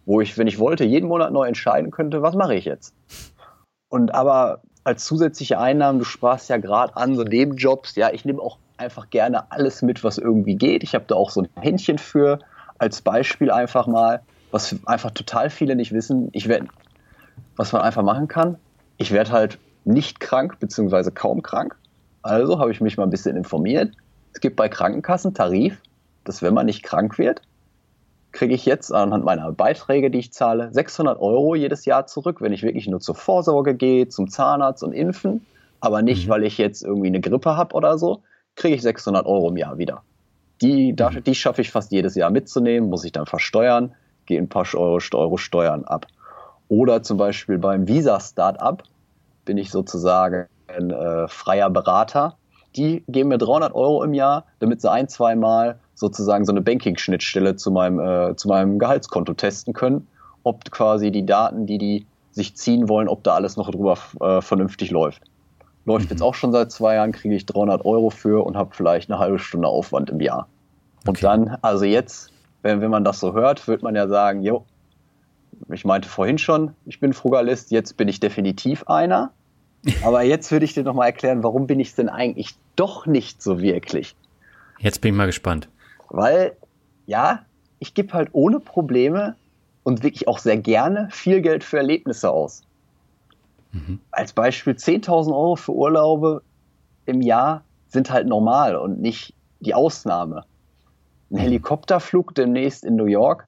wo ich, wenn ich wollte, jeden Monat neu entscheiden könnte, was mache ich jetzt. Und aber als zusätzliche Einnahmen, du sprachst ja gerade an, so Nebenjobs, ja, ich nehme auch einfach gerne alles mit, was irgendwie geht. Ich habe da auch so ein Händchen für. Als Beispiel einfach mal, was einfach total viele nicht wissen. Ich werde was man einfach machen kann. Ich werde halt nicht krank, beziehungsweise kaum krank. Also habe ich mich mal ein bisschen informiert. Es gibt bei Krankenkassen Tarif, dass wenn man nicht krank wird, kriege ich jetzt anhand meiner Beiträge, die ich zahle, 600 Euro jedes Jahr zurück, wenn ich wirklich nur zur Vorsorge gehe, zum Zahnarzt und impfen, aber nicht, mhm. weil ich jetzt irgendwie eine Grippe habe oder so, kriege ich 600 Euro im Jahr wieder. Die, mhm. die schaffe ich fast jedes Jahr mitzunehmen, muss ich dann versteuern, gehe ein paar Euro, Euro Steuern ab. Oder zum Beispiel beim Visa-Startup bin ich sozusagen ein äh, freier Berater. Die geben mir 300 Euro im Jahr, damit sie ein, zwei Mal sozusagen so eine Banking-Schnittstelle zu meinem, äh, zu meinem Gehaltskonto testen können, ob quasi die Daten, die die sich ziehen wollen, ob da alles noch drüber äh, vernünftig läuft. Läuft mhm. jetzt auch schon seit zwei Jahren, kriege ich 300 Euro für und habe vielleicht eine halbe Stunde Aufwand im Jahr. Und okay. dann, also jetzt, wenn, wenn man das so hört, wird man ja sagen, jo, ich meinte vorhin schon, ich bin Frugalist, jetzt bin ich definitiv einer. <laughs> Aber jetzt würde ich dir noch mal erklären, warum bin ich es denn eigentlich doch nicht so wirklich? Jetzt bin ich mal gespannt. Weil, ja, ich gebe halt ohne Probleme und wirklich auch sehr gerne viel Geld für Erlebnisse aus. Mhm. Als Beispiel 10.000 Euro für Urlaube im Jahr sind halt normal und nicht die Ausnahme. Ein mhm. Helikopterflug demnächst in New York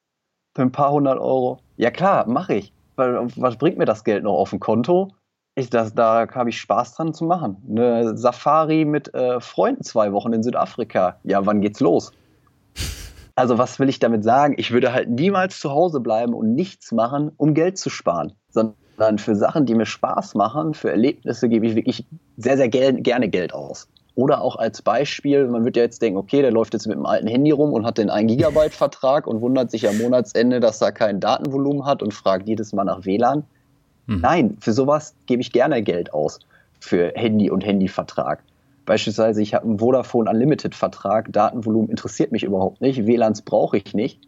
für ein paar hundert Euro ja klar, mache ich. Was bringt mir das Geld noch auf dem Konto? Ich, das, da habe ich Spaß dran zu machen. Eine Safari mit äh, Freunden zwei Wochen in Südafrika. Ja, wann geht's los? <laughs> Also was will ich damit sagen? Ich würde halt niemals zu Hause bleiben und nichts machen, um Geld zu sparen, sondern für Sachen, die mir Spaß machen, für Erlebnisse gebe ich wirklich sehr, sehr gerne Geld aus. Oder auch als Beispiel, man wird ja jetzt denken, okay, der läuft jetzt mit dem alten Handy rum und hat den 1 Gigabyte Vertrag und wundert sich am Monatsende, dass er kein Datenvolumen hat und fragt jedes Mal nach WLAN. Hm. Nein, für sowas gebe ich gerne Geld aus. Für Handy und Handyvertrag. Beispielsweise, ich habe einen Vodafone Unlimited Vertrag, Datenvolumen interessiert mich überhaupt nicht, WLANs brauche ich nicht.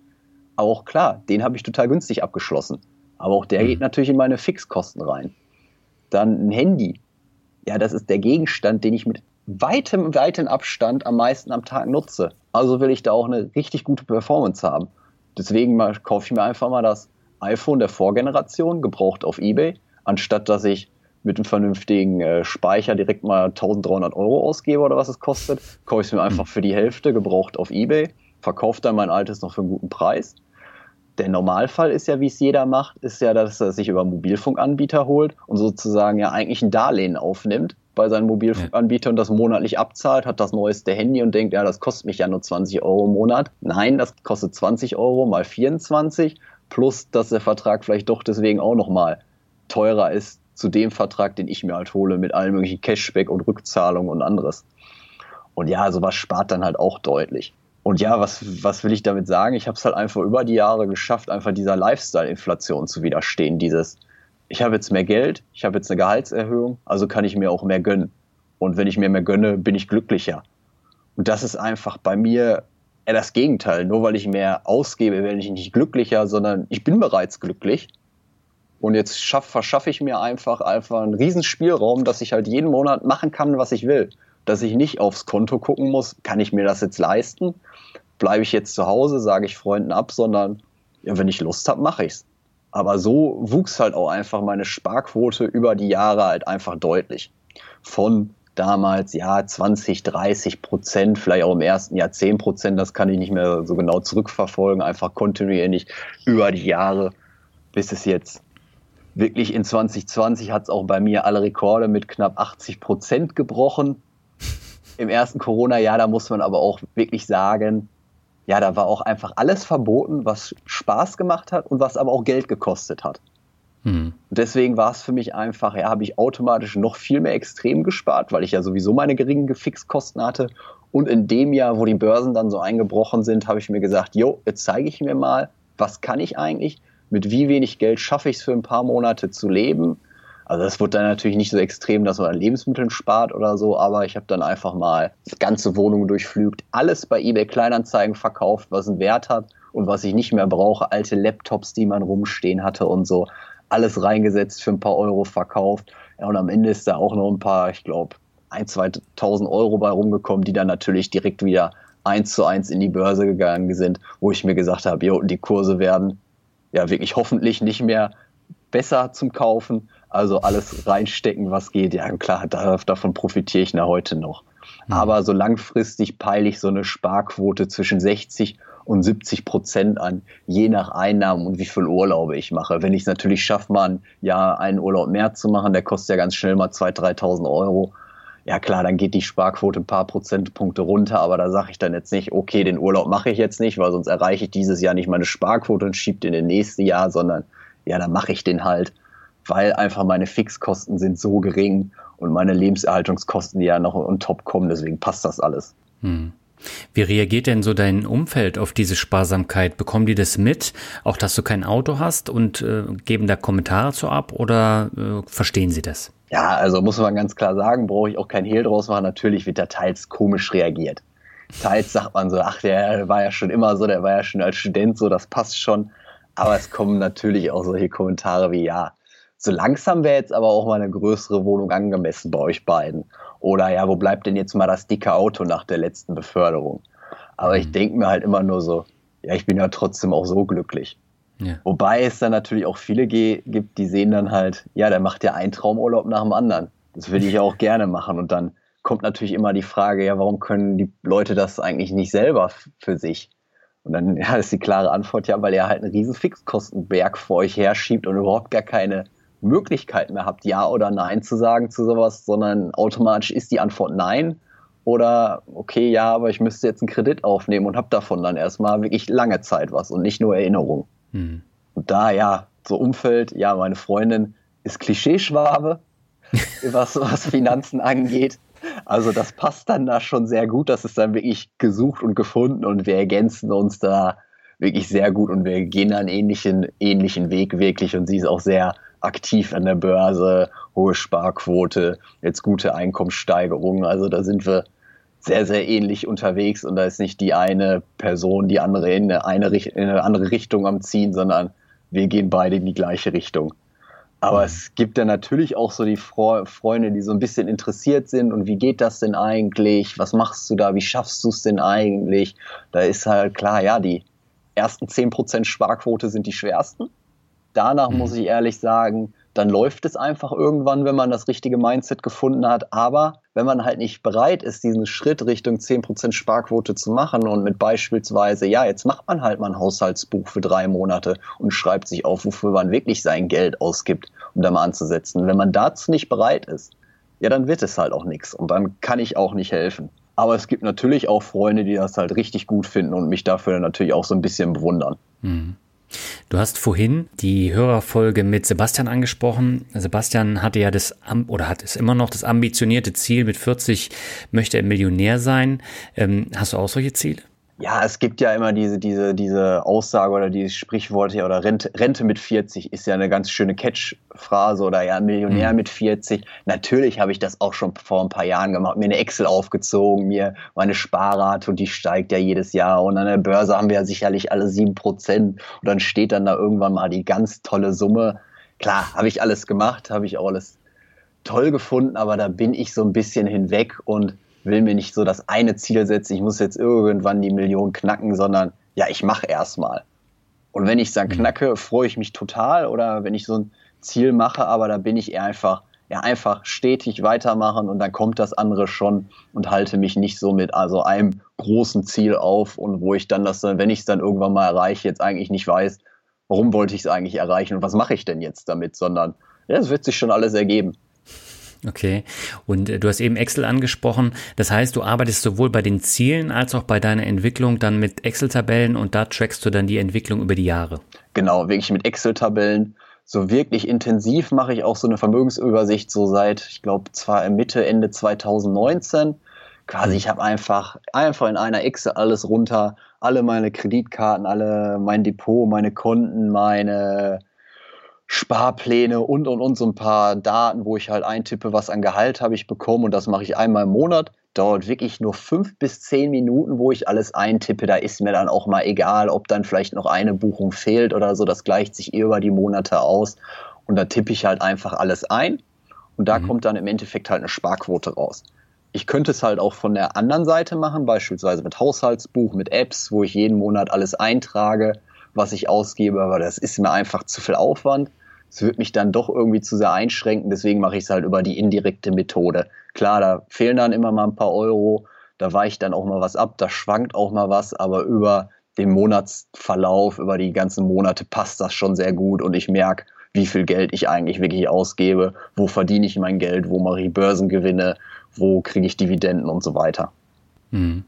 Aber auch klar, den habe ich total günstig abgeschlossen. Aber auch der hm. geht natürlich in meine Fixkosten rein. Dann ein Handy. Ja, das ist der Gegenstand, den ich mit weitem, weiten Abstand am meisten am Tag nutze. Also will ich da auch eine richtig gute Performance haben. Deswegen mal, kaufe ich mir einfach mal das iPhone der Vorgeneration, gebraucht auf Ebay, anstatt dass ich mit einem vernünftigen äh, Speicher direkt mal 1300 Euro ausgebe oder was es kostet, kaufe ich es mir einfach für die Hälfte, gebraucht auf Ebay, verkaufe dann mein altes noch für einen guten Preis. Der Normalfall ist ja, wie es jeder macht, ist ja, dass er sich über Mobilfunkanbieter holt und sozusagen ja eigentlich ein Darlehen aufnimmt bei seinen Mobilfunkanbietern das monatlich abzahlt, hat das neueste Handy und denkt, ja, das kostet mich ja nur 20 Euro im Monat. Nein, das kostet 20 Euro mal 24, plus dass der Vertrag vielleicht doch deswegen auch nochmal teurer ist zu dem Vertrag, den ich mir halt hole, mit allen möglichen Cashback und Rückzahlungen und anderes. Und ja, sowas spart dann halt auch deutlich. Und ja, was, was will ich damit sagen? Ich habe es halt einfach über die Jahre geschafft, einfach dieser Lifestyle-Inflation zu widerstehen. Dieses, ich habe jetzt mehr Geld, ich habe jetzt eine Gehaltserhöhung, also kann ich mir auch mehr gönnen. Und wenn ich mir mehr gönne, bin ich glücklicher. Und das ist einfach bei mir eher das Gegenteil. Nur weil ich mehr ausgebe, werde ich nicht glücklicher, sondern ich bin bereits glücklich. Und jetzt schaff, verschaffe ich mir einfach, einfach einen riesen Spielraum, dass ich halt jeden Monat machen kann, was ich will. Dass ich nicht aufs Konto gucken muss, kann ich mir das jetzt leisten? Bleibe ich jetzt zu Hause, sage ich Freunden ab, sondern ja, wenn ich Lust habe, mache ich's. Aber so wuchs halt auch einfach meine Sparquote über die Jahre halt einfach deutlich. Von damals, ja, 20, 30 Prozent, vielleicht auch im ersten Jahr 10 Prozent, das kann ich nicht mehr so genau zurückverfolgen, einfach kontinuierlich über die Jahre, bis es jetzt wirklich in 2020 hat es auch bei mir alle Rekorde mit knapp 80 Prozent gebrochen. Im ersten Corona-Jahr, da muss man aber auch wirklich sagen, ja, da war auch einfach alles verboten, was Spaß gemacht hat und was aber auch Geld gekostet hat. Mhm. Deswegen war es für mich einfach, ja, habe ich automatisch noch viel mehr extrem gespart, weil ich ja sowieso meine geringen Fixkosten hatte. Und in dem Jahr, wo die Börsen dann so eingebrochen sind, habe ich mir gesagt, jo, jetzt zeige ich mir mal, was kann ich eigentlich, mit wie wenig Geld schaffe ich es für ein paar Monate zu leben. Also das wird dann natürlich nicht so extrem, dass man an Lebensmitteln spart oder so, aber ich habe dann einfach mal ganze Wohnung durchflügt, alles bei eBay Kleinanzeigen verkauft, was einen Wert hat und was ich nicht mehr brauche, alte Laptops, die man rumstehen hatte und so alles reingesetzt, für ein paar Euro verkauft. Ja, und am Ende ist da auch noch ein paar, ich glaube, ein, 2000 Euro bei rumgekommen, die dann natürlich direkt wieder eins zu eins in die Börse gegangen sind, wo ich mir gesagt habe, jo, die Kurse werden ja wirklich hoffentlich nicht mehr besser zum Kaufen. Also alles reinstecken, was geht. Ja, klar, davon profitiere ich nach heute noch. Mhm. Aber so langfristig peile ich so eine Sparquote zwischen 60 und 70 Prozent an, je nach Einnahmen und wie viel Urlaube ich mache. Wenn ich es natürlich schaffe, mal ein Jahr einen Urlaub mehr zu machen, der kostet ja ganz schnell mal 2.000, 3.000 Euro. Ja klar, dann geht die Sparquote ein paar Prozentpunkte runter, aber da sage ich dann jetzt nicht, okay, den Urlaub mache ich jetzt nicht, weil sonst erreiche ich dieses Jahr nicht meine Sparquote und schiebe den in nächste Jahr, sondern ja, dann mache ich den halt, weil einfach meine Fixkosten sind so gering und meine Lebenserhaltungskosten, ja noch on top kommen, deswegen passt das alles. Hm. Wie reagiert denn so dein Umfeld auf diese Sparsamkeit? Bekommen die das mit, auch dass du kein Auto hast und äh, geben da Kommentare zu ab oder äh, verstehen sie das? Ja, also muss man ganz klar sagen, brauche ich auch kein Hehl draus machen. Natürlich wird da teils komisch reagiert. Teils sagt man so, ach, der war ja schon immer so, der war ja schon als Student so, das passt schon. Aber es kommen natürlich auch solche Kommentare wie, ja, so langsam wäre jetzt aber auch mal eine größere Wohnung angemessen bei euch beiden. Oder ja, wo bleibt denn jetzt mal das dicke Auto nach der letzten Beförderung? Aber mhm. ich denke mir halt immer nur so, ja, ich bin ja trotzdem auch so glücklich. Ja. Wobei es dann natürlich auch viele gibt, die sehen dann halt, ja, der macht ja einen Traumurlaub nach dem anderen. Das will ich auch gerne machen. Und dann kommt natürlich immer die Frage, ja, warum können die Leute das eigentlich nicht selber für sich? Und dann <laughs> ja, ist die klare Antwort, ja, weil er halt einen riesen Fixkostenberg vor euch herschiebt und überhaupt gar keine Möglichkeit mehr habt, Ja oder Nein zu sagen zu sowas, sondern automatisch ist die Antwort Nein. Oder okay, ja, aber ich müsste jetzt einen Kredit aufnehmen und habe davon dann erstmal wirklich lange Zeit was und nicht nur Erinnerung. Mhm. Und da, ja, so Umfeld, ja, meine Freundin ist Klischeeschwabe, <laughs> was, was Finanzen angeht. Also das passt dann da schon sehr gut. Das ist dann wirklich gesucht und gefunden und wir ergänzen uns da wirklich sehr gut und wir gehen einen ähnlichen, ähnlichen Weg wirklich und sie ist auch sehr aktiv an der Börse, hohe Sparquote, jetzt gute Einkommenssteigerungen. Also da sind wir sehr, sehr ähnlich unterwegs und da ist nicht die eine Person, die andere in eine, eine, in eine andere Richtung am Ziehen, sondern wir gehen beide in die gleiche Richtung. Aber es gibt ja natürlich auch so die Freunde, die so ein bisschen interessiert sind und wie geht das denn eigentlich? Was machst du da? Wie schaffst du es denn eigentlich? Da ist halt klar, ja, die ersten 10% Sparquote sind die schwersten. Danach mhm. muss ich ehrlich sagen, dann läuft es einfach irgendwann, wenn man das richtige Mindset gefunden hat. Aber wenn man halt nicht bereit ist, diesen Schritt Richtung 10% Sparquote zu machen und mit beispielsweise, ja, jetzt macht man halt mal ein Haushaltsbuch für drei Monate und schreibt sich auf, wofür man wirklich sein Geld ausgibt, um da mal anzusetzen. Wenn man dazu nicht bereit ist, ja, dann wird es halt auch nichts und dann kann ich auch nicht helfen. Aber es gibt natürlich auch Freunde, die das halt richtig gut finden und mich dafür natürlich auch so ein bisschen bewundern. Mhm. Du hast vorhin die Hörerfolge mit Sebastian angesprochen. Sebastian hatte ja das oder hat es immer noch das ambitionierte Ziel, mit 40 möchte er Millionär sein. Ähm, hast du auch solche Ziele? Ja, es gibt ja immer diese, diese, diese Aussage oder dieses Sprichwort hier oder Rente, Rente mit 40 ist ja eine ganz schöne Catch-Phrase oder ja, Millionär mhm. mit 40. Natürlich habe ich das auch schon vor ein paar Jahren gemacht, mir eine Excel aufgezogen, mir meine Sparrate und die steigt ja jedes Jahr und an der Börse haben wir ja sicherlich alle sieben Prozent und dann steht dann da irgendwann mal die ganz tolle Summe. Klar, habe ich alles gemacht, habe ich auch alles toll gefunden, aber da bin ich so ein bisschen hinweg und will mir nicht so das eine Ziel setzen, ich muss jetzt irgendwann die Million knacken, sondern ja, ich mache erstmal. Und wenn ich es dann mhm. knacke, freue ich mich total. Oder wenn ich so ein Ziel mache, aber da bin ich eher einfach, ja, einfach stetig weitermachen und dann kommt das andere schon und halte mich nicht so mit also einem großen Ziel auf und wo ich dann das dann, wenn ich es dann irgendwann mal erreiche, jetzt eigentlich nicht weiß, warum wollte ich es eigentlich erreichen und was mache ich denn jetzt damit, sondern ja, es wird sich schon alles ergeben. Okay. Und äh, du hast eben Excel angesprochen. Das heißt, du arbeitest sowohl bei den Zielen als auch bei deiner Entwicklung dann mit Excel-Tabellen und da trackst du dann die Entwicklung über die Jahre. Genau, wirklich mit Excel-Tabellen. So wirklich intensiv mache ich auch so eine Vermögensübersicht so seit, ich glaube, zwar Mitte, Ende 2019. Quasi, ich habe einfach, einfach in einer Excel alles runter, alle meine Kreditkarten, alle mein Depot, meine Konten, meine Sparpläne und und und so ein paar Daten, wo ich halt eintippe, was an Gehalt habe ich bekommen und das mache ich einmal im Monat. Dauert wirklich nur fünf bis zehn Minuten, wo ich alles eintippe. Da ist mir dann auch mal egal, ob dann vielleicht noch eine Buchung fehlt oder so. Das gleicht sich eh über die Monate aus. Und da tippe ich halt einfach alles ein. Und da mhm. kommt dann im Endeffekt halt eine Sparquote raus. Ich könnte es halt auch von der anderen Seite machen, beispielsweise mit Haushaltsbuch, mit Apps, wo ich jeden Monat alles eintrage, was ich ausgebe, aber das ist mir einfach zu viel Aufwand es wird mich dann doch irgendwie zu sehr einschränken, deswegen mache ich es halt über die indirekte Methode. Klar, da fehlen dann immer mal ein paar Euro, da weicht dann auch mal was ab, da schwankt auch mal was, aber über den Monatsverlauf, über die ganzen Monate passt das schon sehr gut und ich merke, wie viel Geld ich eigentlich wirklich ausgebe, wo verdiene ich mein Geld, wo mache ich Börsengewinne, wo kriege ich Dividenden und so weiter. Mhm.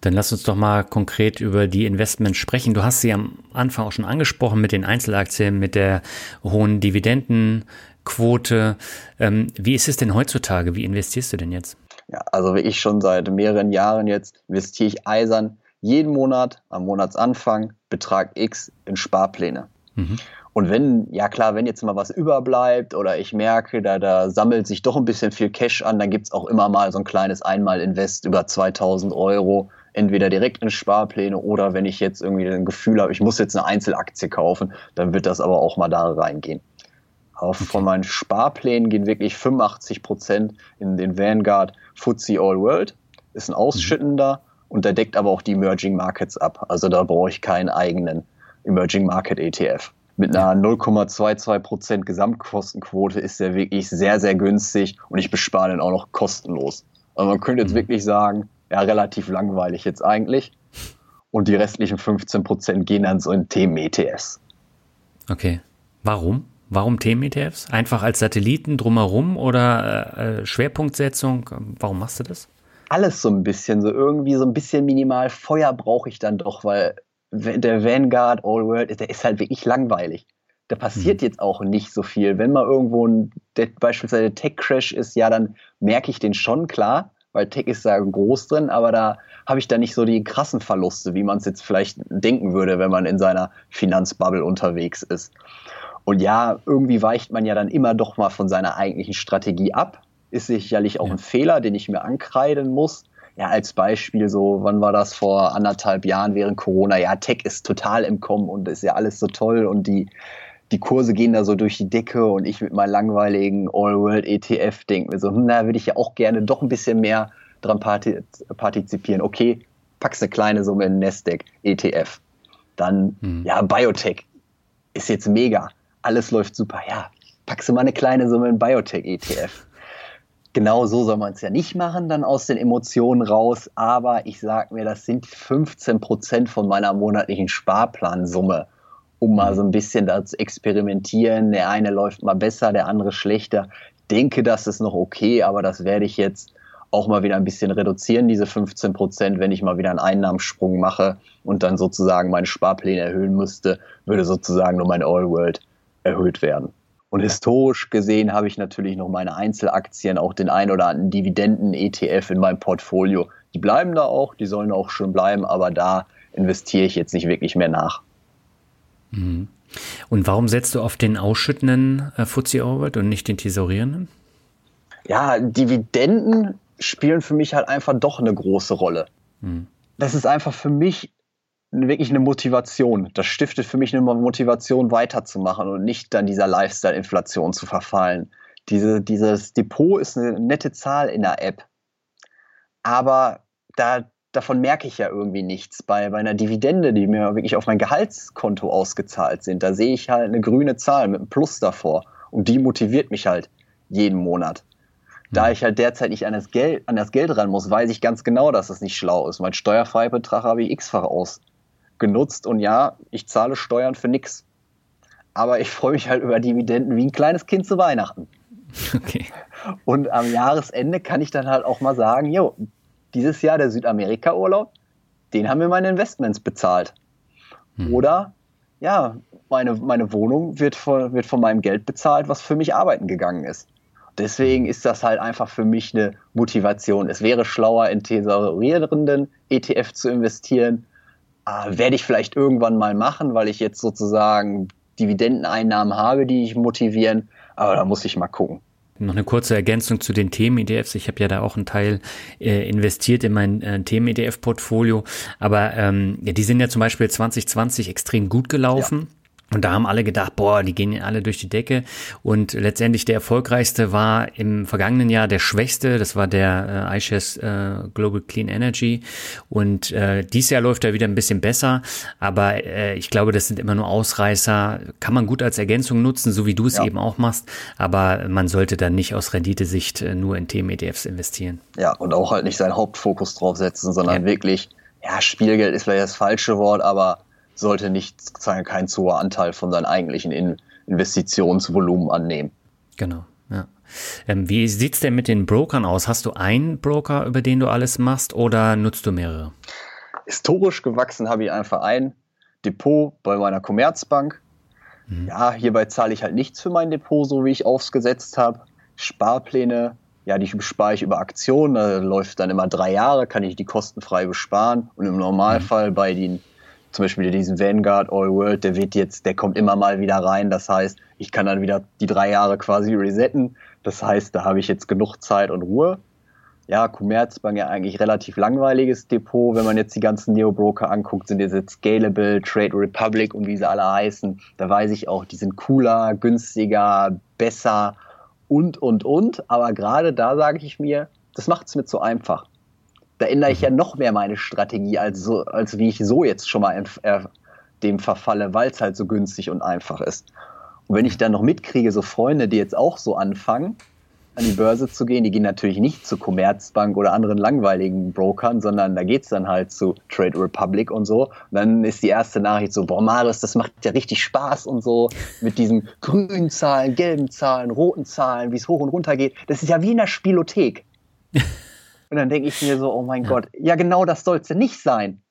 Dann lass uns doch mal konkret über die Investments sprechen. Du hast sie am Anfang auch schon angesprochen mit den Einzelaktien, mit der hohen Dividendenquote. Ähm, wie ist es denn heutzutage? Wie investierst du denn jetzt? Ja, also wie ich schon seit mehreren Jahren jetzt investiere ich eisern jeden Monat am Monatsanfang Betrag X in Sparpläne. Mhm. Und wenn, ja klar, wenn jetzt mal was überbleibt oder ich merke, da, da sammelt sich doch ein bisschen viel Cash an, dann gibt es auch immer mal so ein kleines Einmal-Invest über 2000 Euro entweder direkt in Sparpläne oder wenn ich jetzt irgendwie ein Gefühl habe, ich muss jetzt eine Einzelaktie kaufen, dann wird das aber auch mal da reingehen. Aber okay. von meinen Sparplänen gehen wirklich 85 Prozent in den Vanguard FTSE All World. Ist ein ausschüttender mhm. und der deckt aber auch die Emerging Markets ab. Also da brauche ich keinen eigenen Emerging Market ETF. Mit einer 0,22 Prozent Gesamtkostenquote ist der wirklich sehr, sehr günstig und ich bespare den auch noch kostenlos. Also man könnte jetzt mhm. wirklich sagen, ja, relativ langweilig jetzt eigentlich. Und die restlichen 15 Prozent gehen dann so in Themen-ETFs. Okay. Warum? Warum Themen-ETFs? Einfach als Satelliten drumherum oder äh, äh, Schwerpunktsetzung? Warum machst du das? Alles so ein bisschen, so irgendwie so ein bisschen minimal Feuer brauche ich dann doch, weil der Vanguard All World, der ist halt wirklich langweilig. Da passiert mhm. jetzt auch nicht so viel. Wenn mal irgendwo ein, der, beispielsweise Tech-Crash ist, ja, dann merke ich den schon, klar weil Tech ist da groß drin, aber da habe ich da nicht so die krassen Verluste, wie man es jetzt vielleicht denken würde, wenn man in seiner Finanzbubble unterwegs ist. Und ja, irgendwie weicht man ja dann immer doch mal von seiner eigentlichen Strategie ab. Ist sicherlich auch ja. ein Fehler, den ich mir ankreiden muss. Ja, als Beispiel so, wann war das vor anderthalb Jahren während Corona? Ja, Tech ist total im Kommen und ist ja alles so toll und die die Kurse gehen da so durch die Decke und ich mit meinem langweiligen All-World-ETF denke mir so, hm, na, würde ich ja auch gerne doch ein bisschen mehr dran partizipieren. Okay, packst eine kleine Summe in Nasdaq ETF. Dann, hm. ja, Biotech ist jetzt mega. Alles läuft super. Ja, packst du mal eine kleine Summe in Biotech ETF. Genau so soll man es ja nicht machen, dann aus den Emotionen raus. Aber ich sag mir, das sind 15 Prozent von meiner monatlichen Sparplansumme um mal mhm. so ein bisschen da zu experimentieren. Der eine läuft mal besser, der andere schlechter. Denke, das ist noch okay, aber das werde ich jetzt auch mal wieder ein bisschen reduzieren, diese 15 Prozent, wenn ich mal wieder einen Einnahmensprung mache und dann sozusagen meine Sparpläne erhöhen müsste, würde sozusagen nur mein All World erhöht werden. Und historisch gesehen habe ich natürlich noch meine Einzelaktien, auch den ein oder anderen Dividenden-ETF in meinem Portfolio. Die bleiben da auch, die sollen auch schön bleiben, aber da investiere ich jetzt nicht wirklich mehr nach. Mhm. Und warum setzt du auf den ausschüttenden äh, FTSE All und nicht den tesorierenden? Ja, Dividenden spielen für mich halt einfach doch eine große Rolle. Mhm. Das ist einfach für mich wirklich eine Motivation. Das stiftet für mich eine Motivation, weiterzumachen und nicht dann dieser Lifestyle-Inflation zu verfallen. Diese, dieses Depot ist eine nette Zahl in der App. Aber da, davon merke ich ja irgendwie nichts. Bei, bei einer Dividende, die mir wirklich auf mein Gehaltskonto ausgezahlt sind, da sehe ich halt eine grüne Zahl mit einem Plus davor. Und die motiviert mich halt jeden Monat. Da hm. ich halt derzeit nicht an das, Geld, an das Geld ran muss, weiß ich ganz genau, dass das nicht schlau ist. Mein Steuerfreibetrag habe ich x-fach ausgenutzt und ja, ich zahle Steuern für nix. Aber ich freue mich halt über Dividenden wie ein kleines Kind zu Weihnachten. <laughs> Okay. Und am Jahresende kann ich dann halt auch mal sagen, jo, dieses Jahr der Südamerika-Urlaub, den haben mir meine Investments bezahlt. Hm. Oder, ja, meine, meine Wohnung wird von, wird von meinem Geld bezahlt, was für mich arbeiten gegangen ist. Deswegen ist das halt einfach für mich eine Motivation. Es wäre schlauer, in tesorierenden ETF zu investieren. Äh, werde ich vielleicht irgendwann mal machen, weil ich jetzt sozusagen Dividendeneinnahmen habe, die ich motivieren. Aber da muss ich mal gucken. Noch eine kurze Ergänzung zu den Themen-ETFs. Ich habe ja da auch einen Teil äh, investiert in mein äh, Themen-ETF-Portfolio. Aber ähm, ja, die sind ja zum Beispiel 2020 extrem gut gelaufen. Ja. Und da haben alle gedacht, boah, die gehen alle durch die Decke. Und letztendlich der erfolgreichste war im vergangenen Jahr der schwächste. Das war der äh, iShares äh, Global Clean Energy. Und äh, dieses Jahr läuft er wieder ein bisschen besser. Aber äh, ich glaube, das sind immer nur Ausreißer. Kann man gut als Ergänzung nutzen, so wie du es ja. eben auch machst. Aber man sollte dann nicht aus Renditesicht äh, nur in Themen-ETFs investieren. Ja, und auch halt nicht seinen Hauptfokus drauf setzen, sondern ja. wirklich, ja, Spielgeld ist vielleicht das falsche Wort, aber sollte nicht kein zu hoher Anteil von seinem eigentlichen In Investitionsvolumen annehmen. Genau, ja. Ähm, wie sieht es denn mit den Brokern aus? Hast du einen Broker, über den du alles machst oder nutzt du mehrere? Historisch gewachsen habe ich einfach ein Depot bei meiner Commerzbank. Mhm. Ja, hierbei zahle ich halt nichts für mein Depot, so wie ich aufgesetzt habe. Sparpläne, ja, die spare ich über Aktionen, da läuft dann immer drei Jahre, kann ich die kostenfrei besparen. Und im Normalfall mhm. bei den zum Beispiel diesen Vanguard All World, der wird jetzt, der kommt immer mal wieder rein. Das heißt, ich kann dann wieder die drei Jahre quasi resetten. Das heißt, da habe ich jetzt genug Zeit und Ruhe. Ja, Commerzbank ja eigentlich relativ langweiliges Depot. Wenn man jetzt die ganzen Neo-Broker anguckt, sind jetzt Scalable, Trade Republic und wie sie alle heißen. Da weiß ich auch, die sind cooler, günstiger, besser und, und, und. Aber gerade da sage ich mir, das macht es mir zu einfach da ändere ich ja mhm. noch mehr meine Strategie, als, so, als wie ich so jetzt schon mal äh, dem verfalle, weil es halt so günstig und einfach ist. Und wenn ich dann noch mitkriege, so Freunde, die jetzt auch so anfangen, an die Börse zu gehen, die gehen natürlich nicht zu Commerzbank oder anderen langweiligen Brokern, sondern da geht es dann halt zu Trade Republic und so. Und dann ist die erste Nachricht so, boah, Marius, das macht ja richtig Spaß und so mit diesen grünen Zahlen, gelben Zahlen, roten Zahlen, wie es hoch und runter geht. Das ist ja wie in der Spielothek. <laughs> Und dann denke ich mir so, oh mein ja. Gott, ja genau das soll es ja nicht sein.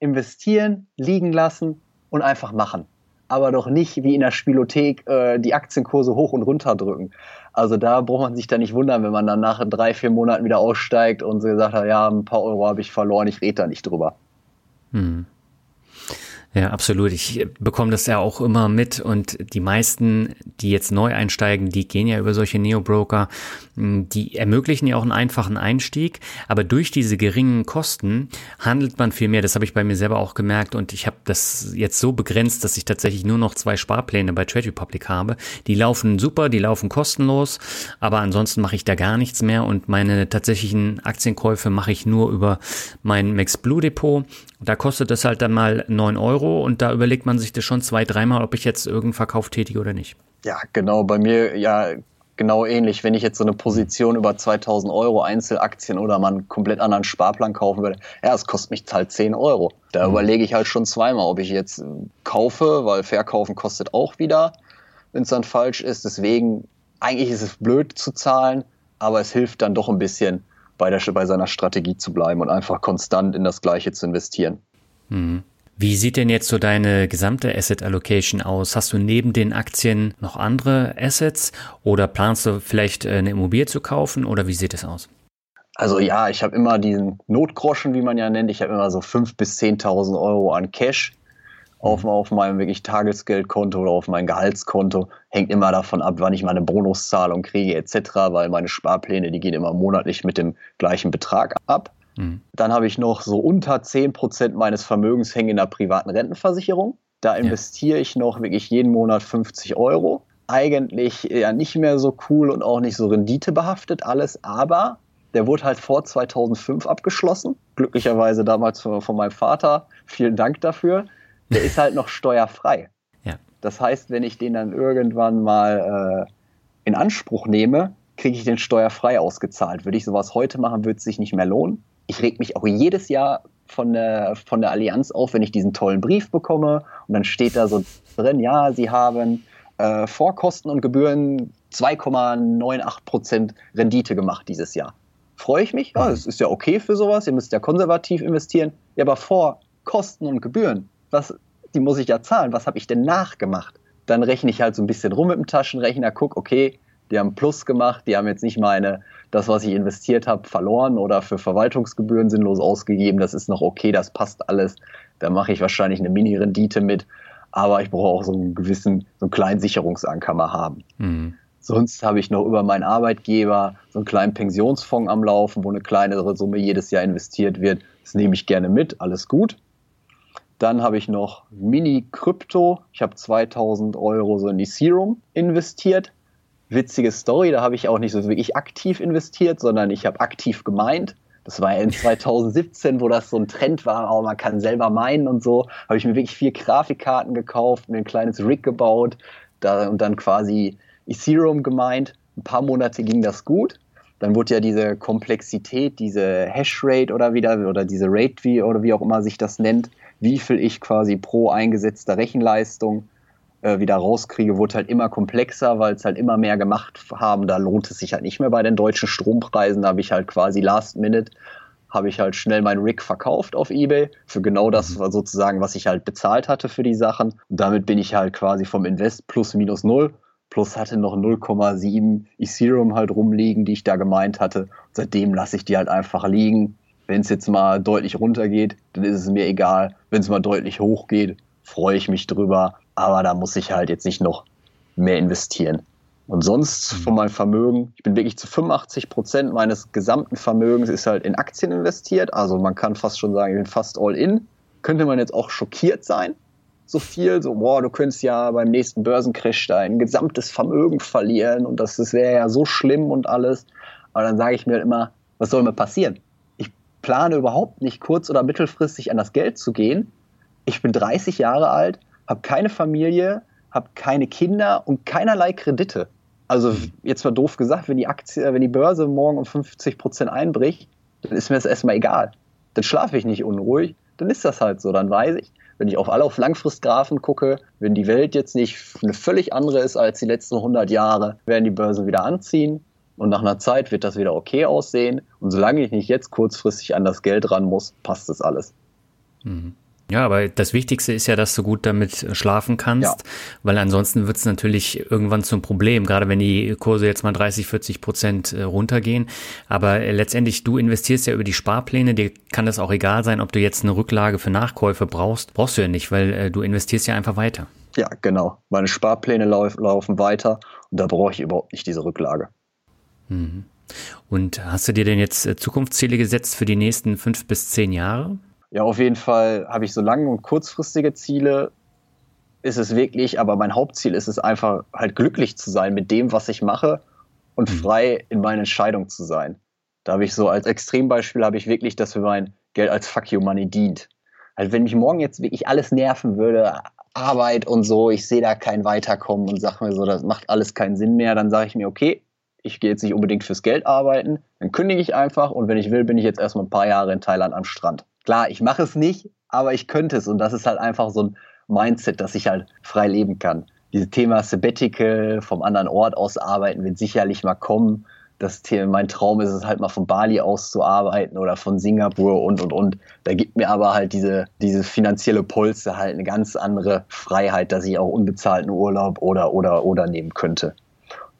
Investieren, liegen lassen und einfach machen. Aber doch nicht wie in der Spielothek äh, die Aktienkurse hoch und runter drücken. Also da braucht man sich da nicht wundern, wenn man dann nach drei, vier Monaten wieder aussteigt und so gesagt hat, ja, ein paar Euro habe ich verloren, ich rede da nicht drüber. Hm. Ja, absolut. Ich bekomme das ja auch immer mit und die meisten, die jetzt neu einsteigen, die gehen ja über solche Neo-Broker, hm, die ermöglichen ja auch einen einfachen Einstieg, aber durch diese geringen Kosten handelt man viel mehr. Das habe ich bei mir selber auch gemerkt und ich habe das jetzt so begrenzt, dass ich tatsächlich nur noch zwei Sparpläne bei Trade Republic habe. Die laufen super, die laufen kostenlos, aber ansonsten mache ich da gar nichts mehr und meine tatsächlichen Aktienkäufe mache ich nur über mein Max Blue Depot. Da kostet das halt dann mal neun Euro Euro und da überlegt man sich das schon zwei, dreimal, ob ich jetzt irgendeinen Verkauf tätige oder nicht. Ja, genau. Bei mir ja genau ähnlich. Wenn ich jetzt so eine Position über 2000 Euro Einzelaktien oder mal einen komplett anderen Sparplan kaufen würde, ja, es kostet mich halt 10 Euro. Da mhm. überlege ich halt schon zweimal, ob ich jetzt kaufe, weil verkaufen kostet auch wieder, wenn es dann falsch ist. Deswegen, eigentlich ist es blöd zu zahlen, aber es hilft dann doch ein bisschen, bei, der, bei seiner Strategie zu bleiben und einfach konstant in das Gleiche zu investieren. Mhm. Wie sieht denn jetzt so deine gesamte Asset Allocation aus? Hast du neben den Aktien noch andere Assets oder planst du vielleicht äh, eine Immobilie zu kaufen oder wie sieht es aus? Also ja, ich habe immer diesen Notgroschen, wie man ja nennt. Ich habe immer so 5.000 bis 10.000 Euro an Cash auf, mhm. auf meinem wirklich Tagesgeldkonto oder auf mein Gehaltskonto. Hängt immer davon ab, wann ich meine Bonuszahlung kriege etc., weil meine Sparpläne, die gehen immer monatlich mit dem gleichen Betrag ab. Mhm. Dann habe ich noch so unter 10% meines Vermögens hängen in einer privaten Rentenversicherung. Da investiere ja. ich noch wirklich jeden Monat 50 Euro. Eigentlich ja nicht mehr so cool und auch nicht so renditebehaftet alles, aber der wurde halt vor 2005 abgeschlossen. Glücklicherweise damals von, von meinem Vater. Vielen Dank dafür. Der ist halt noch steuerfrei. <laughs> Ja. Das heißt, wenn ich den dann irgendwann mal äh, in Anspruch nehme, kriege ich den steuerfrei ausgezahlt. Würde ich sowas heute machen, würde es sich nicht mehr lohnen ich reg mich auch jedes Jahr von der, von der Allianz auf, wenn ich diesen tollen Brief bekomme und dann steht da so drin, ja, Sie haben äh, Vorkosten und Gebühren 2,98% Rendite gemacht dieses Jahr. Freue ich mich? Ja, das ist ja okay für sowas. Ihr müsst ja konservativ investieren. Ja, aber vor Kosten und Gebühren, was, die muss ich ja zahlen. Was habe ich denn nachgemacht? Dann rechne ich halt so ein bisschen rum mit dem Taschenrechner, guck, okay, die haben Plus gemacht, die haben jetzt nicht meine, das, was ich investiert habe, verloren oder für Verwaltungsgebühren sinnlos ausgegeben. Das ist noch okay, das passt alles. Da mache ich wahrscheinlich eine Mini-Rendite mit. Aber ich brauche auch so einen gewissen, so einen kleinen Sicherungsanker mal haben. Mhm. Sonst habe ich noch über meinen Arbeitgeber so einen kleinen Pensionsfonds am Laufen, wo eine kleinere Summe jedes Jahr investiert wird. Das nehme ich gerne mit, alles gut. Dann habe ich noch Mini-Krypto. Ich habe 2000 Euro so in die Serum investiert. Witzige Story, da habe ich auch nicht so wirklich aktiv investiert, sondern ich habe aktiv gemeint. Das war in 2017, wo das so ein Trend war, oh, man kann selber meinen und so. Habe ich mir wirklich vier Grafikkarten gekauft, mir ein kleines Rig gebaut da, und dann quasi Ethereum gemeint. Ein paar Monate ging das gut. Dann wurde ja diese Komplexität, diese Hashrate oder wieder, oder diese Rate wie, oder wie auch immer sich das nennt, wie viel ich quasi pro eingesetzter Rechenleistung äh, wieder rauskriege, wurde halt immer komplexer, weil es halt immer mehr gemacht haben. Da lohnt es sich halt nicht mehr bei den deutschen Strompreisen. Da habe ich halt quasi last minute habe ich halt schnell mein Rig verkauft auf eBay für genau das mhm. sozusagen, was ich halt bezahlt hatte für die Sachen. Und damit bin ich halt quasi vom Invest plus minus null plus hatte noch 0,7 Ethereum halt rumliegen, die ich da gemeint hatte. Seitdem lasse ich die halt einfach liegen. Wenn es jetzt mal deutlich runtergeht, dann ist es mir egal. Wenn es mal deutlich hochgeht, freue ich mich drüber. Aber da muss ich halt jetzt nicht noch mehr investieren. Und sonst mhm. von meinem Vermögen, ich bin wirklich zu 85 Prozent meines gesamten Vermögens ist halt in Aktien investiert. Also man kann fast schon sagen, ich bin fast all in. Könnte man jetzt auch schockiert sein, so viel, so, boah, du könntest ja beim nächsten Börsencrash dein gesamtes Vermögen verlieren und das, das wäre ja so schlimm und alles. Aber dann sage ich mir halt immer, was soll mir passieren? Ich plane überhaupt nicht kurz- oder mittelfristig an das Geld zu gehen. Ich bin 30 Jahre alt, habe keine Familie, habe keine Kinder und keinerlei Kredite. Also jetzt mal doof gesagt, wenn die Aktie, wenn die Börse morgen um 50 Prozent einbricht, dann ist mir das erstmal egal. Dann schlafe ich nicht unruhig, dann ist das halt so. Dann weiß ich, wenn ich auf alle auf Langfristgrafen gucke, wenn die Welt jetzt nicht eine völlig andere ist als die letzten 100 Jahre, werden die Börsen wieder anziehen und nach einer Zeit wird das wieder okay aussehen. Und solange ich nicht jetzt kurzfristig an das Geld ran muss, passt das alles. Mhm. Ja, aber das Wichtigste ist ja, dass du gut damit schlafen kannst, ja. weil ansonsten wird es natürlich irgendwann zum Problem, gerade wenn die Kurse jetzt mal 30, 40 Prozent äh, runtergehen. Aber letztendlich, du investierst ja über die Sparpläne, dir kann das auch egal sein, ob du jetzt eine Rücklage für Nachkäufe brauchst. Brauchst du ja nicht, weil äh, du investierst ja einfach weiter. Ja, genau. Meine Sparpläne lauf, laufen weiter und da brauche ich überhaupt nicht diese Rücklage. Mhm. Und hast du dir denn jetzt äh, Zukunftsziele gesetzt für die nächsten fünf bis zehn Jahre? Ja, auf jeden Fall habe ich so lange und kurzfristige Ziele. Ist es wirklich, aber mein Hauptziel ist es einfach halt glücklich zu sein mit dem, was ich mache und mhm. frei in meinen Entscheidungen zu sein. Da habe ich so als Extrembeispiel habe ich wirklich, dass mir mein Geld als Fuck you Money dient. Halt, wenn mich morgen jetzt wirklich alles nerven würde, Arbeit und so, ich sehe da kein Weiterkommen und sage mir so, das macht alles keinen Sinn mehr, dann sage ich mir, okay, ich gehe jetzt nicht unbedingt fürs Geld arbeiten, dann kündige ich einfach und wenn ich will, bin ich jetzt erstmal ein paar Jahre in Thailand am Strand. Klar, ich mache es nicht, aber ich könnte es. Und das ist halt einfach so ein Mindset, dass ich halt frei leben kann. Dieses Thema Sabbatical vom anderen Ort aus arbeiten wird sicherlich mal kommen. Das Thema, mein Traum ist es halt mal von Bali aus zu arbeiten oder von Singapur und und und. Da gibt mir aber halt diese, diese finanzielle Pulse halt eine ganz andere Freiheit, dass ich auch unbezahlten Urlaub oder oder oder nehmen könnte.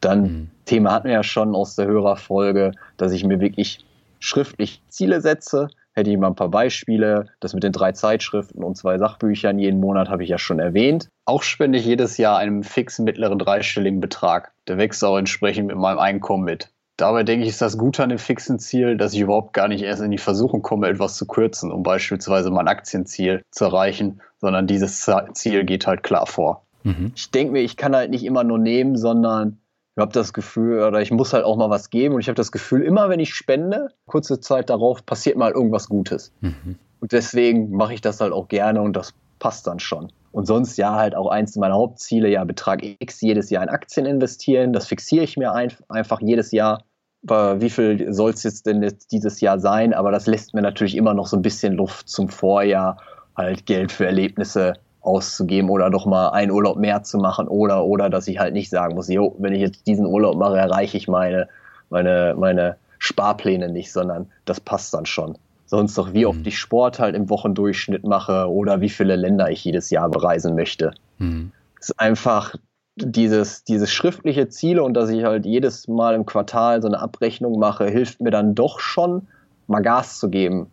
Dann mhm. Thema hatten wir ja schon aus der Hörerfolge, dass ich mir wirklich schriftlich Ziele setze, hätte ich mal ein paar Beispiele. Das mit den drei Zeitschriften und zwei Sachbüchern jeden Monat habe ich ja schon erwähnt. Auch spende ich jedes Jahr einen fixen mittleren dreistelligen Betrag. Der wächst auch entsprechend mit meinem Einkommen mit. Dabei denke ich, ist das Gute an dem fixen Ziel, dass ich überhaupt gar nicht erst in die Versuchung komme, etwas zu kürzen, um beispielsweise mein Aktienziel zu erreichen, sondern dieses Ziel geht halt klar vor. Mhm. Ich denke mir, ich kann halt nicht immer nur nehmen, sondern ich habe das Gefühl, oder ich muss halt auch mal was geben. Und ich habe das Gefühl, immer wenn ich spende, kurze Zeit darauf passiert mal irgendwas Gutes. Mhm. Und deswegen mache ich das halt auch gerne und das passt dann schon. Und sonst ja halt auch eins meiner Hauptziele, ja Betrag X jedes Jahr in Aktien investieren. Das fixiere ich mir ein, einfach jedes Jahr. Wie viel soll es jetzt denn jetzt dieses Jahr sein? Aber das lässt mir natürlich immer noch so ein bisschen Luft zum Vorjahr, halt Geld für Erlebnisse auszugeben oder doch mal einen Urlaub mehr zu machen oder, oder, dass ich halt nicht sagen muss, jo, wenn ich jetzt diesen Urlaub mache, erreiche ich meine, meine, meine Sparpläne nicht, sondern das passt dann schon. Sonst doch, wie oft mhm. ich Sport halt im Wochendurchschnitt mache oder wie viele Länder ich jedes Jahr bereisen möchte. Mhm. Es ist einfach dieses, dieses schriftliche Ziele und dass ich halt jedes Mal im Quartal so eine Abrechnung mache, hilft mir dann doch schon, mal Gas zu geben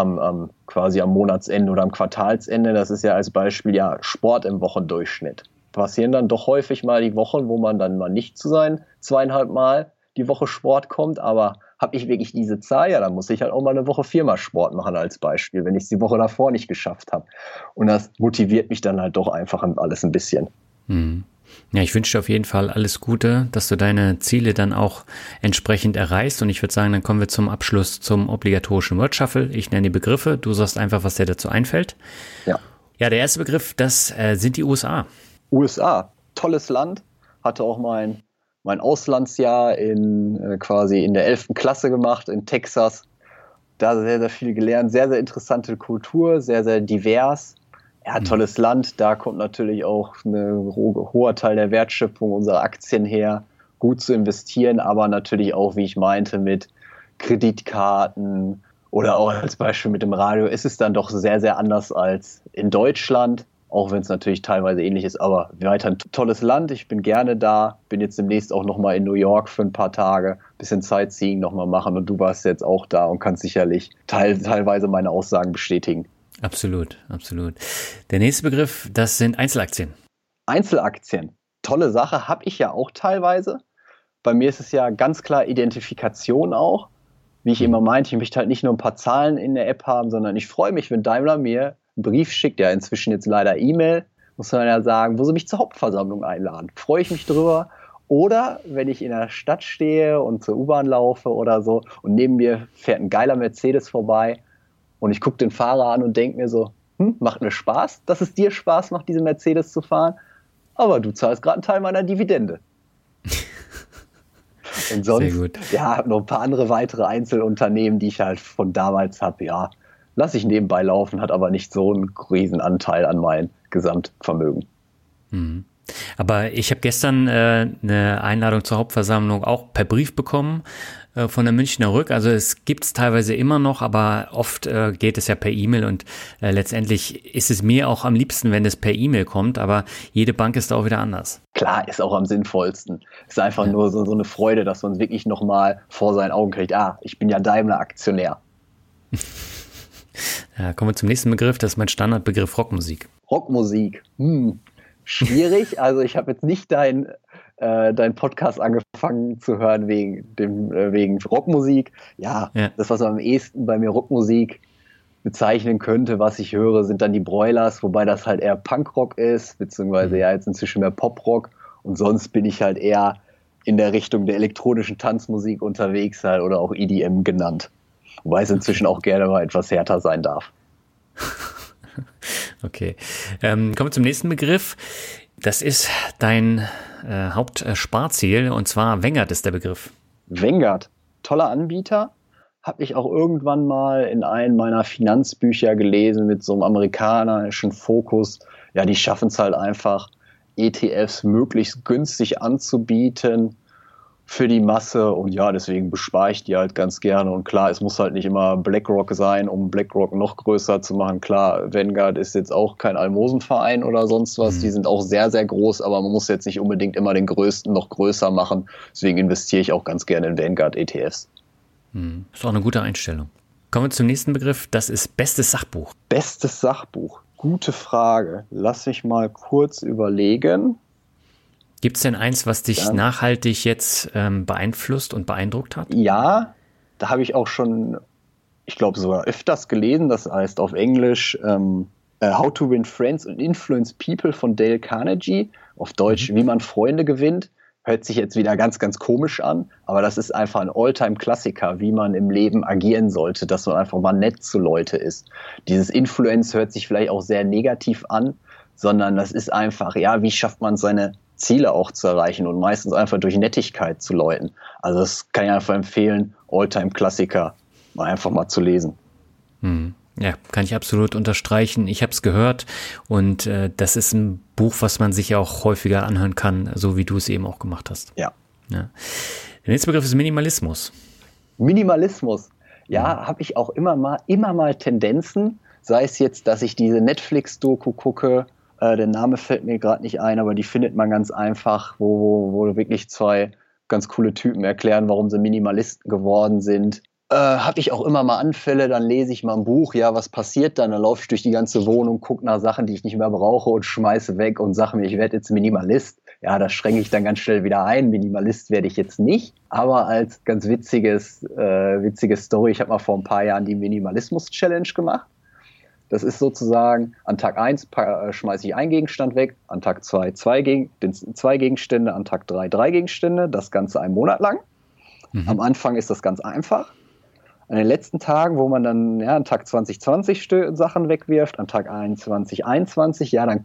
am, am quasi am Monatsende oder am Quartalsende. Das ist ja als Beispiel ja Sport im Wochendurchschnitt. Passieren dann doch häufig mal die Wochen, wo man dann mal nicht zu sein zweieinhalb Mal die Woche Sport kommt, aber habe ich wirklich diese Zahl, ja, dann muss ich halt auch mal eine Woche viermal Sport machen als Beispiel, wenn ich es die Woche davor nicht geschafft habe. Und das motiviert mich dann halt doch einfach alles ein bisschen. Hm. Ja, ich wünsche dir auf jeden Fall alles Gute, dass du deine Ziele dann auch entsprechend erreichst. Und ich würde sagen, dann kommen wir zum Abschluss zum obligatorischen Word Shuffle. Ich nenne die Begriffe, du sagst einfach, was dir dazu einfällt. Ja. Ja, der erste Begriff, das äh, sind die USA. USA, tolles Land. Hatte auch mein, mein Auslandsjahr in äh, quasi in der 11. Klasse gemacht in Texas. Da sehr, sehr viel gelernt. Sehr, sehr interessante Kultur, sehr, sehr divers ja, hm. tolles Land. Da kommt natürlich auch ein hoher Teil der Wertschöpfung unserer Aktien her. Gut zu investieren, aber natürlich auch, wie ich meinte, mit Kreditkarten oder auch als Beispiel mit dem Radio ist es dann doch sehr, sehr anders als in Deutschland. Auch wenn es natürlich teilweise ähnlich ist, aber weiter ein tolles Land. Ich bin gerne da. Bin jetzt demnächst auch nochmal in New York für ein paar Tage. Bisschen Sightseeing nochmal machen. Und du warst jetzt auch da und kannst sicherlich teil teilweise meine Aussagen bestätigen. Absolut, absolut. Der nächste Begriff, das sind Einzelaktien. Einzelaktien. Tolle Sache, habe ich ja auch teilweise. Bei mir ist es ja ganz klar Identifikation auch. Wie ich mhm. immer meinte, ich möchte halt nicht nur ein paar Zahlen in der App haben, sondern ich freue mich, wenn Daimler mir einen Brief schickt, ja inzwischen jetzt leider E-Mail, muss man ja sagen, wo sie mich zur Hauptversammlung einladen. Freue ich mich drüber. Oder wenn ich in der Stadt stehe und zur U-Bahn laufe oder so und neben mir fährt ein geiler Mercedes vorbei und ich gucke den Fahrer an und denke mir so, hm, macht mir Spaß, dass es dir Spaß macht, diese Mercedes zu fahren, aber du zahlst gerade einen Teil meiner Dividende. <laughs> und sonst, ja, noch ein paar andere weitere Einzelunternehmen, die ich halt von damals habe, ja, lasse ich nebenbei laufen, hat aber nicht so einen riesen Anteil an meinem Gesamtvermögen. Mhm. Aber ich habe gestern äh, eine Einladung zur Hauptversammlung auch per Brief bekommen äh, von der Münchner Rück. Also es gibt es teilweise immer noch, aber oft äh, geht es ja per E-Mail und äh, letztendlich ist es mir auch am liebsten, wenn es per E-Mail kommt, aber jede Bank ist da auch wieder anders. Klar, ist auch am sinnvollsten. Ist einfach ja. nur so, so eine Freude, dass man es wirklich nochmal vor seinen Augen kriegt. Ah, ich bin ja Daimler-Aktionär. <laughs> ja, kommen wir zum nächsten Begriff, das ist mein Standardbegriff Rockmusik. Rockmusik, hm, schwierig. <laughs> Also ich habe jetzt nicht dein äh, deinen Podcast angefangen zu hören wegen, dem, äh, wegen Rockmusik. Ja, ja, das, was am ehesten bei mir Rockmusik bezeichnen könnte, was ich höre, sind dann die Broilers, wobei das halt eher Punkrock ist, beziehungsweise mhm. ja jetzt inzwischen mehr Poprock. Und sonst bin ich halt eher in der Richtung der elektronischen Tanzmusik unterwegs halt oder auch EDM genannt. Wobei es inzwischen auch gerne mal etwas härter sein darf. <laughs> Okay. Ähm, kommen wir zum nächsten Begriff. Das ist dein äh, Hauptsparziel und zwar Wengert ist der Begriff. Wengert, toller Anbieter. Habe ich auch irgendwann mal in einem meiner Finanzbücher gelesen mit so einem amerikanischen Fokus. Ja, die schaffen es halt einfach, ETFs möglichst günstig anzubieten für die Masse und ja, deswegen bespare ich die halt ganz gerne. Und klar, es muss halt nicht immer BlackRock sein, um BlackRock noch größer zu machen. Klar, Vanguard ist jetzt auch kein Almosenverein oder sonst was. Mhm. Die sind auch sehr, sehr groß, aber man muss jetzt nicht unbedingt immer den größten noch größer machen. Deswegen investiere ich auch ganz gerne in Vanguard-ETFs. Mhm. Ist auch eine gute Einstellung. Kommen wir zum nächsten Begriff. Das ist bestes Sachbuch. Bestes Sachbuch. Gute Frage. Lass mich mal kurz überlegen. Gibt es denn eins, was dich ja. nachhaltig jetzt ähm, beeinflusst und beeindruckt hat? Ja, da habe ich auch schon, ich glaube sogar öfters gelesen. Das heißt auf Englisch ähm, uh, How to Win Friends and Influence People von Dale Carnegie. Auf Deutsch, mhm. wie man Freunde gewinnt. Hört sich jetzt wieder ganz, ganz komisch an, aber das ist einfach ein Alltime-Klassiker, wie man im Leben agieren sollte, dass man einfach mal nett zu Leute ist. Dieses Influence hört sich vielleicht auch sehr negativ an, sondern das ist einfach, ja, wie schafft man seine Ziele auch zu erreichen und meistens einfach durch Nettigkeit zu läuten. Also das kann ich einfach empfehlen, Alltime-Klassiker mal einfach mal zu lesen. Hm. Ja, kann ich absolut unterstreichen. Ich habe es gehört und äh, das ist ein Buch, was man sich ja auch häufiger anhören kann, so wie du es eben auch gemacht hast. Ja. ja. Der nächste Begriff ist Minimalismus. Minimalismus. Ja, mhm. habe ich auch immer mal, immer mal Tendenzen, sei es jetzt, dass ich diese Netflix-Doku gucke, äh, der Name fällt mir gerade nicht ein, aber die findet man ganz einfach, wo, wo wirklich zwei ganz coole Typen erklären, warum sie Minimalisten geworden sind äh, habe ich auch immer mal Anfälle, dann lese ich mal ein Buch, ja, was passiert dann? Dann laufe ich durch die ganze Wohnung, gucke nach Sachen, die ich nicht mehr brauche und schmeiße weg und sage mir, ich werde jetzt Minimalist. Ja, das schränke ich dann ganz schnell wieder ein. Minimalist werde ich jetzt nicht. Aber als ganz witziges, äh, witzige Story, ich habe mal vor ein paar Jahren die Minimalismus-Challenge gemacht. Das ist sozusagen, an Tag 1 äh, schmeiße ich einen Gegenstand weg, an Tag 2 zwei, Gegen zwei Gegenstände, an Tag 3 drei Gegenstände, das Ganze einen Monat lang. Mhm. Am Anfang ist das ganz einfach an den letzten Tagen, wo man dann ja, an Tag 2020 Sachen wegwirft, an Tag 21, 21, ja, dann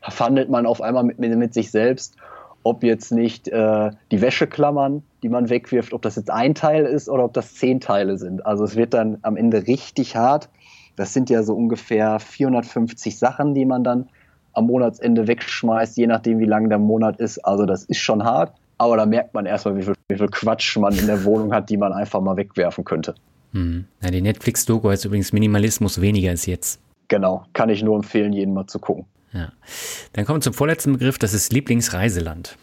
verhandelt man auf einmal mit, mit sich selbst, ob jetzt nicht äh, die Wäscheklammern, die man wegwirft, ob das jetzt ein Teil ist oder ob das zehn Teile sind. Also es wird dann am Ende richtig hart. Das sind ja so ungefähr 450 Sachen, die man dann am Monatsende wegschmeißt, je nachdem, wie lang der Monat ist. Also das ist schon hart. Aber da merkt man erstmal, wie viel, wie viel Quatsch man in der Wohnung hat, die man einfach mal wegwerfen könnte. Hm. Ja, die Netflix-Doku heißt übrigens Minimalismus weniger ist jetzt. Genau, kann ich nur empfehlen, jeden mal zu gucken. Ja. Dann kommen wir zum vorletzten Begriff, das ist Lieblingsreiseland.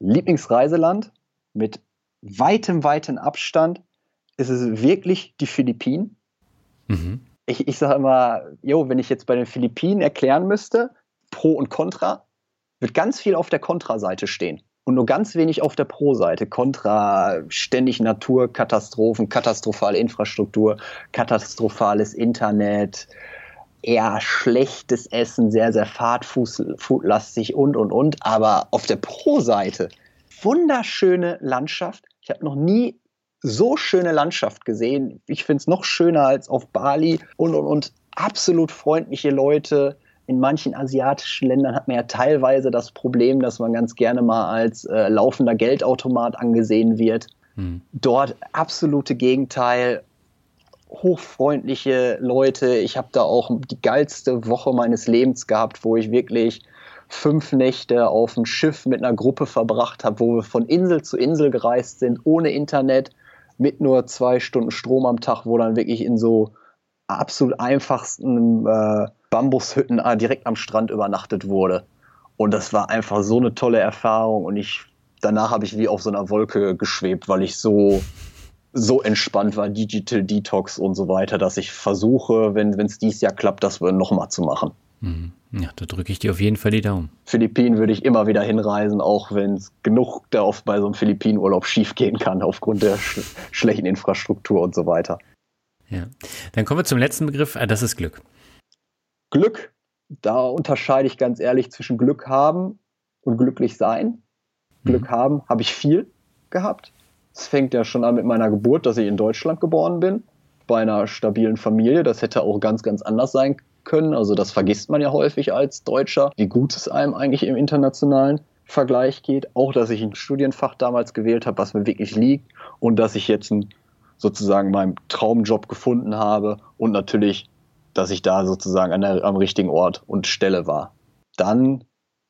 Lieblingsreiseland mit weitem, weitem Abstand ist es wirklich die Philippinen. Mhm. Ich, ich sage immer, jo, wenn ich jetzt bei den Philippinen erklären müsste, Pro und Contra, wird ganz viel auf der Contra-Seite stehen und nur ganz wenig auf der Pro-Seite. Kontra ständig Naturkatastrophen, katastrophale Infrastruktur, katastrophales Internet, eher schlechtes Essen, sehr, sehr fahrtfußlastig und, und, und. Aber auf der Pro-Seite wunderschöne Landschaft. Ich habe noch nie so schöne Landschaft gesehen. Ich finde es noch schöner als auf Bali und, und, und. Absolut freundliche Leute, in manchen asiatischen Ländern hat man ja teilweise das Problem, dass man ganz gerne mal als äh, laufender Geldautomat angesehen wird. Hm. Dort absolute Gegenteil, hochfreundliche Leute. Ich habe da auch die geilste Woche meines Lebens gehabt, wo ich wirklich fünf Nächte auf dem Schiff mit einer Gruppe verbracht habe, wo wir von Insel zu Insel gereist sind, ohne Internet, mit nur zwei Stunden Strom am Tag, wo dann wirklich in so absolut einfachsten äh, Bambushütten äh, direkt am Strand übernachtet wurde. Und das war einfach so eine tolle Erfahrung. Und ich, danach habe ich wie auf so einer Wolke geschwebt, weil ich so, so entspannt war, Digital Detox und so weiter, dass ich versuche, wenn es dies Jahr klappt, das nochmal zu machen. Mhm. Ja, da drücke ich dir auf jeden Fall die Daumen. Philippinen würde ich immer wieder hinreisen, auch wenn es genug da oft bei so einem Philippinenurlaub schiefgehen kann, aufgrund der sch schlechten Infrastruktur und so weiter. Ja. Dann kommen wir zum letzten Begriff, ah, das ist Glück. Glück, da unterscheide ich ganz ehrlich zwischen Glück haben und glücklich sein. Mhm. Glück haben habe ich viel gehabt. Es fängt ja schon an mit meiner Geburt, dass ich in Deutschland geboren bin, bei einer stabilen Familie. Das hätte auch ganz, ganz anders sein können. Also das vergisst man ja häufig als Deutscher, wie gut es einem eigentlich im internationalen Vergleich geht. Auch, dass ich ein Studienfach damals gewählt habe, was mir wirklich liegt und dass ich jetzt ein, sozusagen meinen Traumjob gefunden habe und natürlich dass ich da sozusagen der, am richtigen Ort und Stelle war. Dann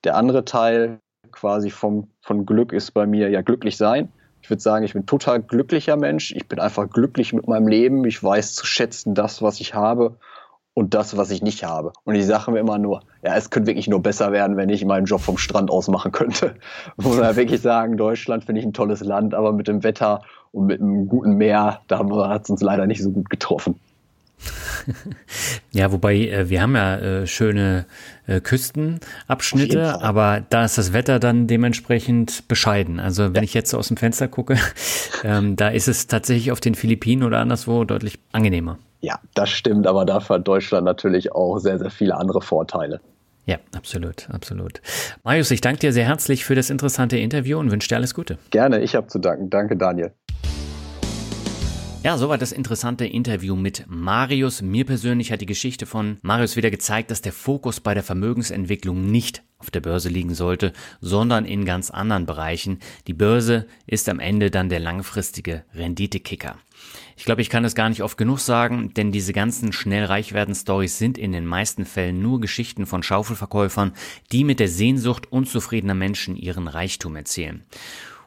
der andere Teil quasi vom, von Glück ist bei mir ja glücklich sein. Ich würde sagen, ich bin total glücklicher Mensch. Ich bin einfach glücklich mit meinem Leben. Ich weiß zu schätzen das, was ich habe und das, was ich nicht habe. Und ich sage mir immer nur, ja, es könnte wirklich nur besser werden, wenn ich meinen Job vom Strand aus machen könnte. <laughs> Muss man wirklich sagen, Deutschland finde ich ein tolles Land, aber mit dem Wetter und mit einem guten Meer, da hat es uns leider nicht so gut getroffen. <laughs> ja, wobei äh, wir haben ja äh, schöne äh, Küstenabschnitte, aber da ist das Wetter dann dementsprechend bescheiden. Also wenn ja. ich jetzt so aus dem Fenster gucke, <laughs> ähm, da ist es tatsächlich auf den Philippinen oder anderswo deutlich angenehmer. Ja, das stimmt, aber dafür hat Deutschland natürlich auch sehr, sehr viele andere Vorteile. Ja, absolut, absolut. Marius, ich danke dir sehr herzlich für das interessante Interview und wünsche dir alles Gute. Gerne, ich habe zu danken. Danke, Daniel. Ja, soweit das interessante Interview mit Marius. Mir persönlich hat die Geschichte von Marius wieder gezeigt, dass der Fokus bei der Vermögensentwicklung nicht auf der Börse liegen sollte, sondern in ganz anderen Bereichen. Die Börse ist am Ende dann der langfristige Renditekicker. Ich glaube, ich kann es gar nicht oft genug sagen, denn diese ganzen schnell reich werden Stories sind in den meisten Fällen nur Geschichten von Schaufelverkäufern, die mit der Sehnsucht unzufriedener Menschen ihren Reichtum erzählen.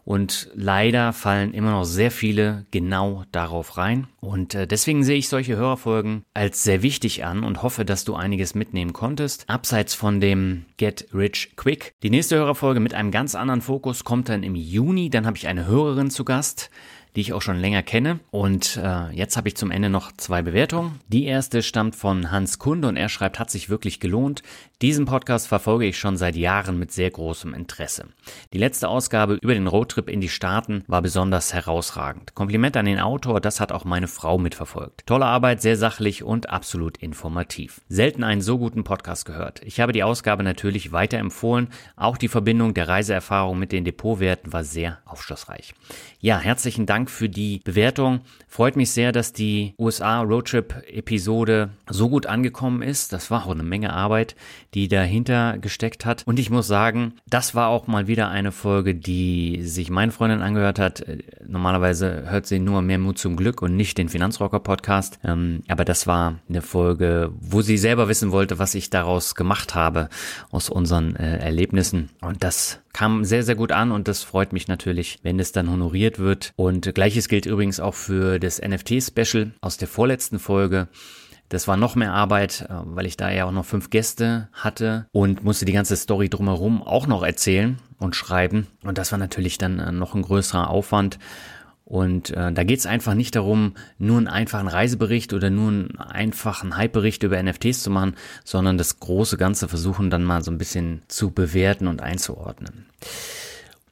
Und leider fallen immer noch sehr viele genau darauf rein. Und äh, deswegen sehe ich solche Hörerfolgen als sehr wichtig an und hoffe, dass du einiges mitnehmen konntest. Abseits von dem Get Rich Quick. Die nächste Hörerfolge mit einem ganz anderen Fokus kommt dann im Juni. Dann habe ich eine Hörerin zu Gast die ich auch schon länger kenne. Und äh, jetzt habe ich zum Ende noch zwei Bewertungen. Die erste stammt von Hans Kunde und er schreibt, hat sich wirklich gelohnt. Diesen Podcast verfolge ich schon seit Jahren mit sehr großem Interesse. Die letzte Ausgabe über den Roadtrip in die Staaten war besonders herausragend. Kompliment an den Autor, das hat auch meine Frau mitverfolgt. Tolle Arbeit, sehr sachlich und absolut informativ. Selten einen so guten Podcast gehört. Ich habe die Ausgabe natürlich weiterempfohlen. Auch die Verbindung der Reiseerfahrung mit den Depotwerten war sehr aufschlussreich. Ja, herzlichen Dank für die Bewertung. Freut mich sehr, dass die USA Roadtrip Episode so gut angekommen ist. Das war auch eine Menge Arbeit die dahinter gesteckt hat. Und ich muss sagen, das war auch mal wieder eine Folge, die sich meine Freundin angehört hat. Äh, normalerweise hört sie nur mehr Mut zum Glück und nicht den Finanzrocker Podcast. Ähm, aber das war eine Folge, wo sie selber wissen wollte, was ich daraus gemacht habe aus unseren äh, Erlebnissen. Und das kam sehr, sehr gut an und das freut mich natürlich, wenn es dann honoriert wird. Und gleiches gilt übrigens auch für das NFT-Special aus der vorletzten Folge. Das war noch mehr Arbeit, äh, weil ich da ja auch noch fünf Gäste hatte und musste die ganze Story drumherum auch noch erzählen und schreiben. Und das war natürlich dann äh, noch ein größerer Aufwand. Und äh, da geht es einfach nicht darum, nur einen einfachen Reisebericht oder nur einen einfachen Hype-Bericht über NFTs zu machen, sondern das große Ganze versuchen dann mal so ein bisschen zu bewerten und einzuordnen.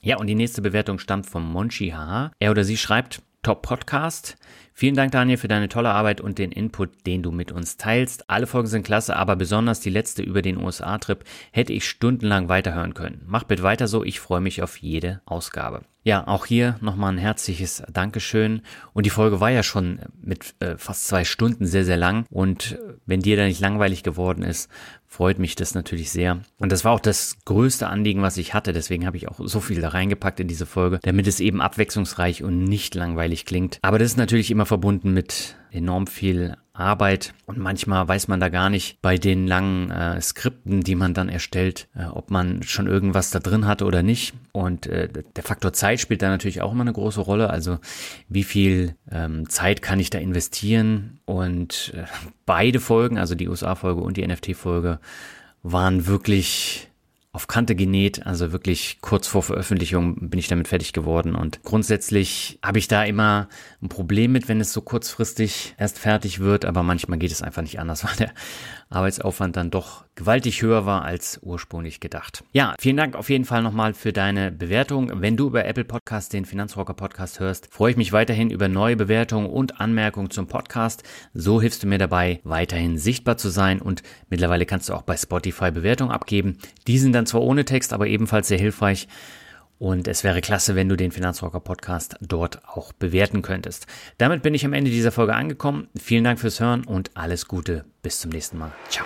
Ja, und die nächste Bewertung stammt vom Monchi Haha. Er oder sie schreibt, Top Podcast. Vielen Dank, Daniel, für deine tolle Arbeit und den Input, den du mit uns teilst. Alle Folgen sind klasse, aber besonders die letzte über den USA-Trip hätte ich stundenlang weiterhören können. Mach bitte weiter so, ich freue mich auf jede Ausgabe. Ja, auch hier nochmal ein herzliches Dankeschön. Und die Folge war ja schon mit äh, fast zwei Stunden sehr, sehr lang. Und wenn dir da nicht langweilig geworden ist, freut mich das natürlich sehr. Und das war auch das größte Anliegen, was ich hatte. Deswegen habe ich auch so viel da reingepackt in diese Folge, damit es eben abwechslungsreich und nicht langweilig klingt. Aber das ist natürlich immer verbunden mit enorm viel Arbeit und manchmal weiß man da gar nicht bei den langen äh, Skripten, die man dann erstellt, äh, ob man schon irgendwas da drin hatte oder nicht. Und äh, der Faktor Zeit spielt da natürlich auch immer eine große Rolle. Also wie viel ähm, Zeit kann ich da investieren? Und äh, beide Folgen, also die USA-Folge und die NFT-Folge, waren wirklich auf Kante genäht, also wirklich kurz vor Veröffentlichung bin ich damit fertig geworden und grundsätzlich habe ich da immer ein Problem mit, wenn es so kurzfristig erst fertig wird, aber manchmal geht es einfach nicht anders, <laughs> weil der Arbeitsaufwand dann doch gewaltig höher war als ursprünglich gedacht. Ja, vielen Dank auf jeden Fall nochmal für deine Bewertung. Wenn du über Apple Podcast den Finanzrocker Podcast hörst, freue ich mich weiterhin über neue Bewertungen und Anmerkungen zum Podcast. So hilfst du mir dabei, weiterhin sichtbar zu sein und mittlerweile kannst du auch bei Spotify Bewertungen abgeben. Die sind dann zwar ohne Text, aber ebenfalls sehr hilfreich. Und es wäre klasse, wenn du den Finanzrocker Podcast dort auch bewerten könntest. Damit bin ich am Ende dieser Folge angekommen. Vielen Dank fürs Hören und alles Gute. Bis zum nächsten Mal. Ciao.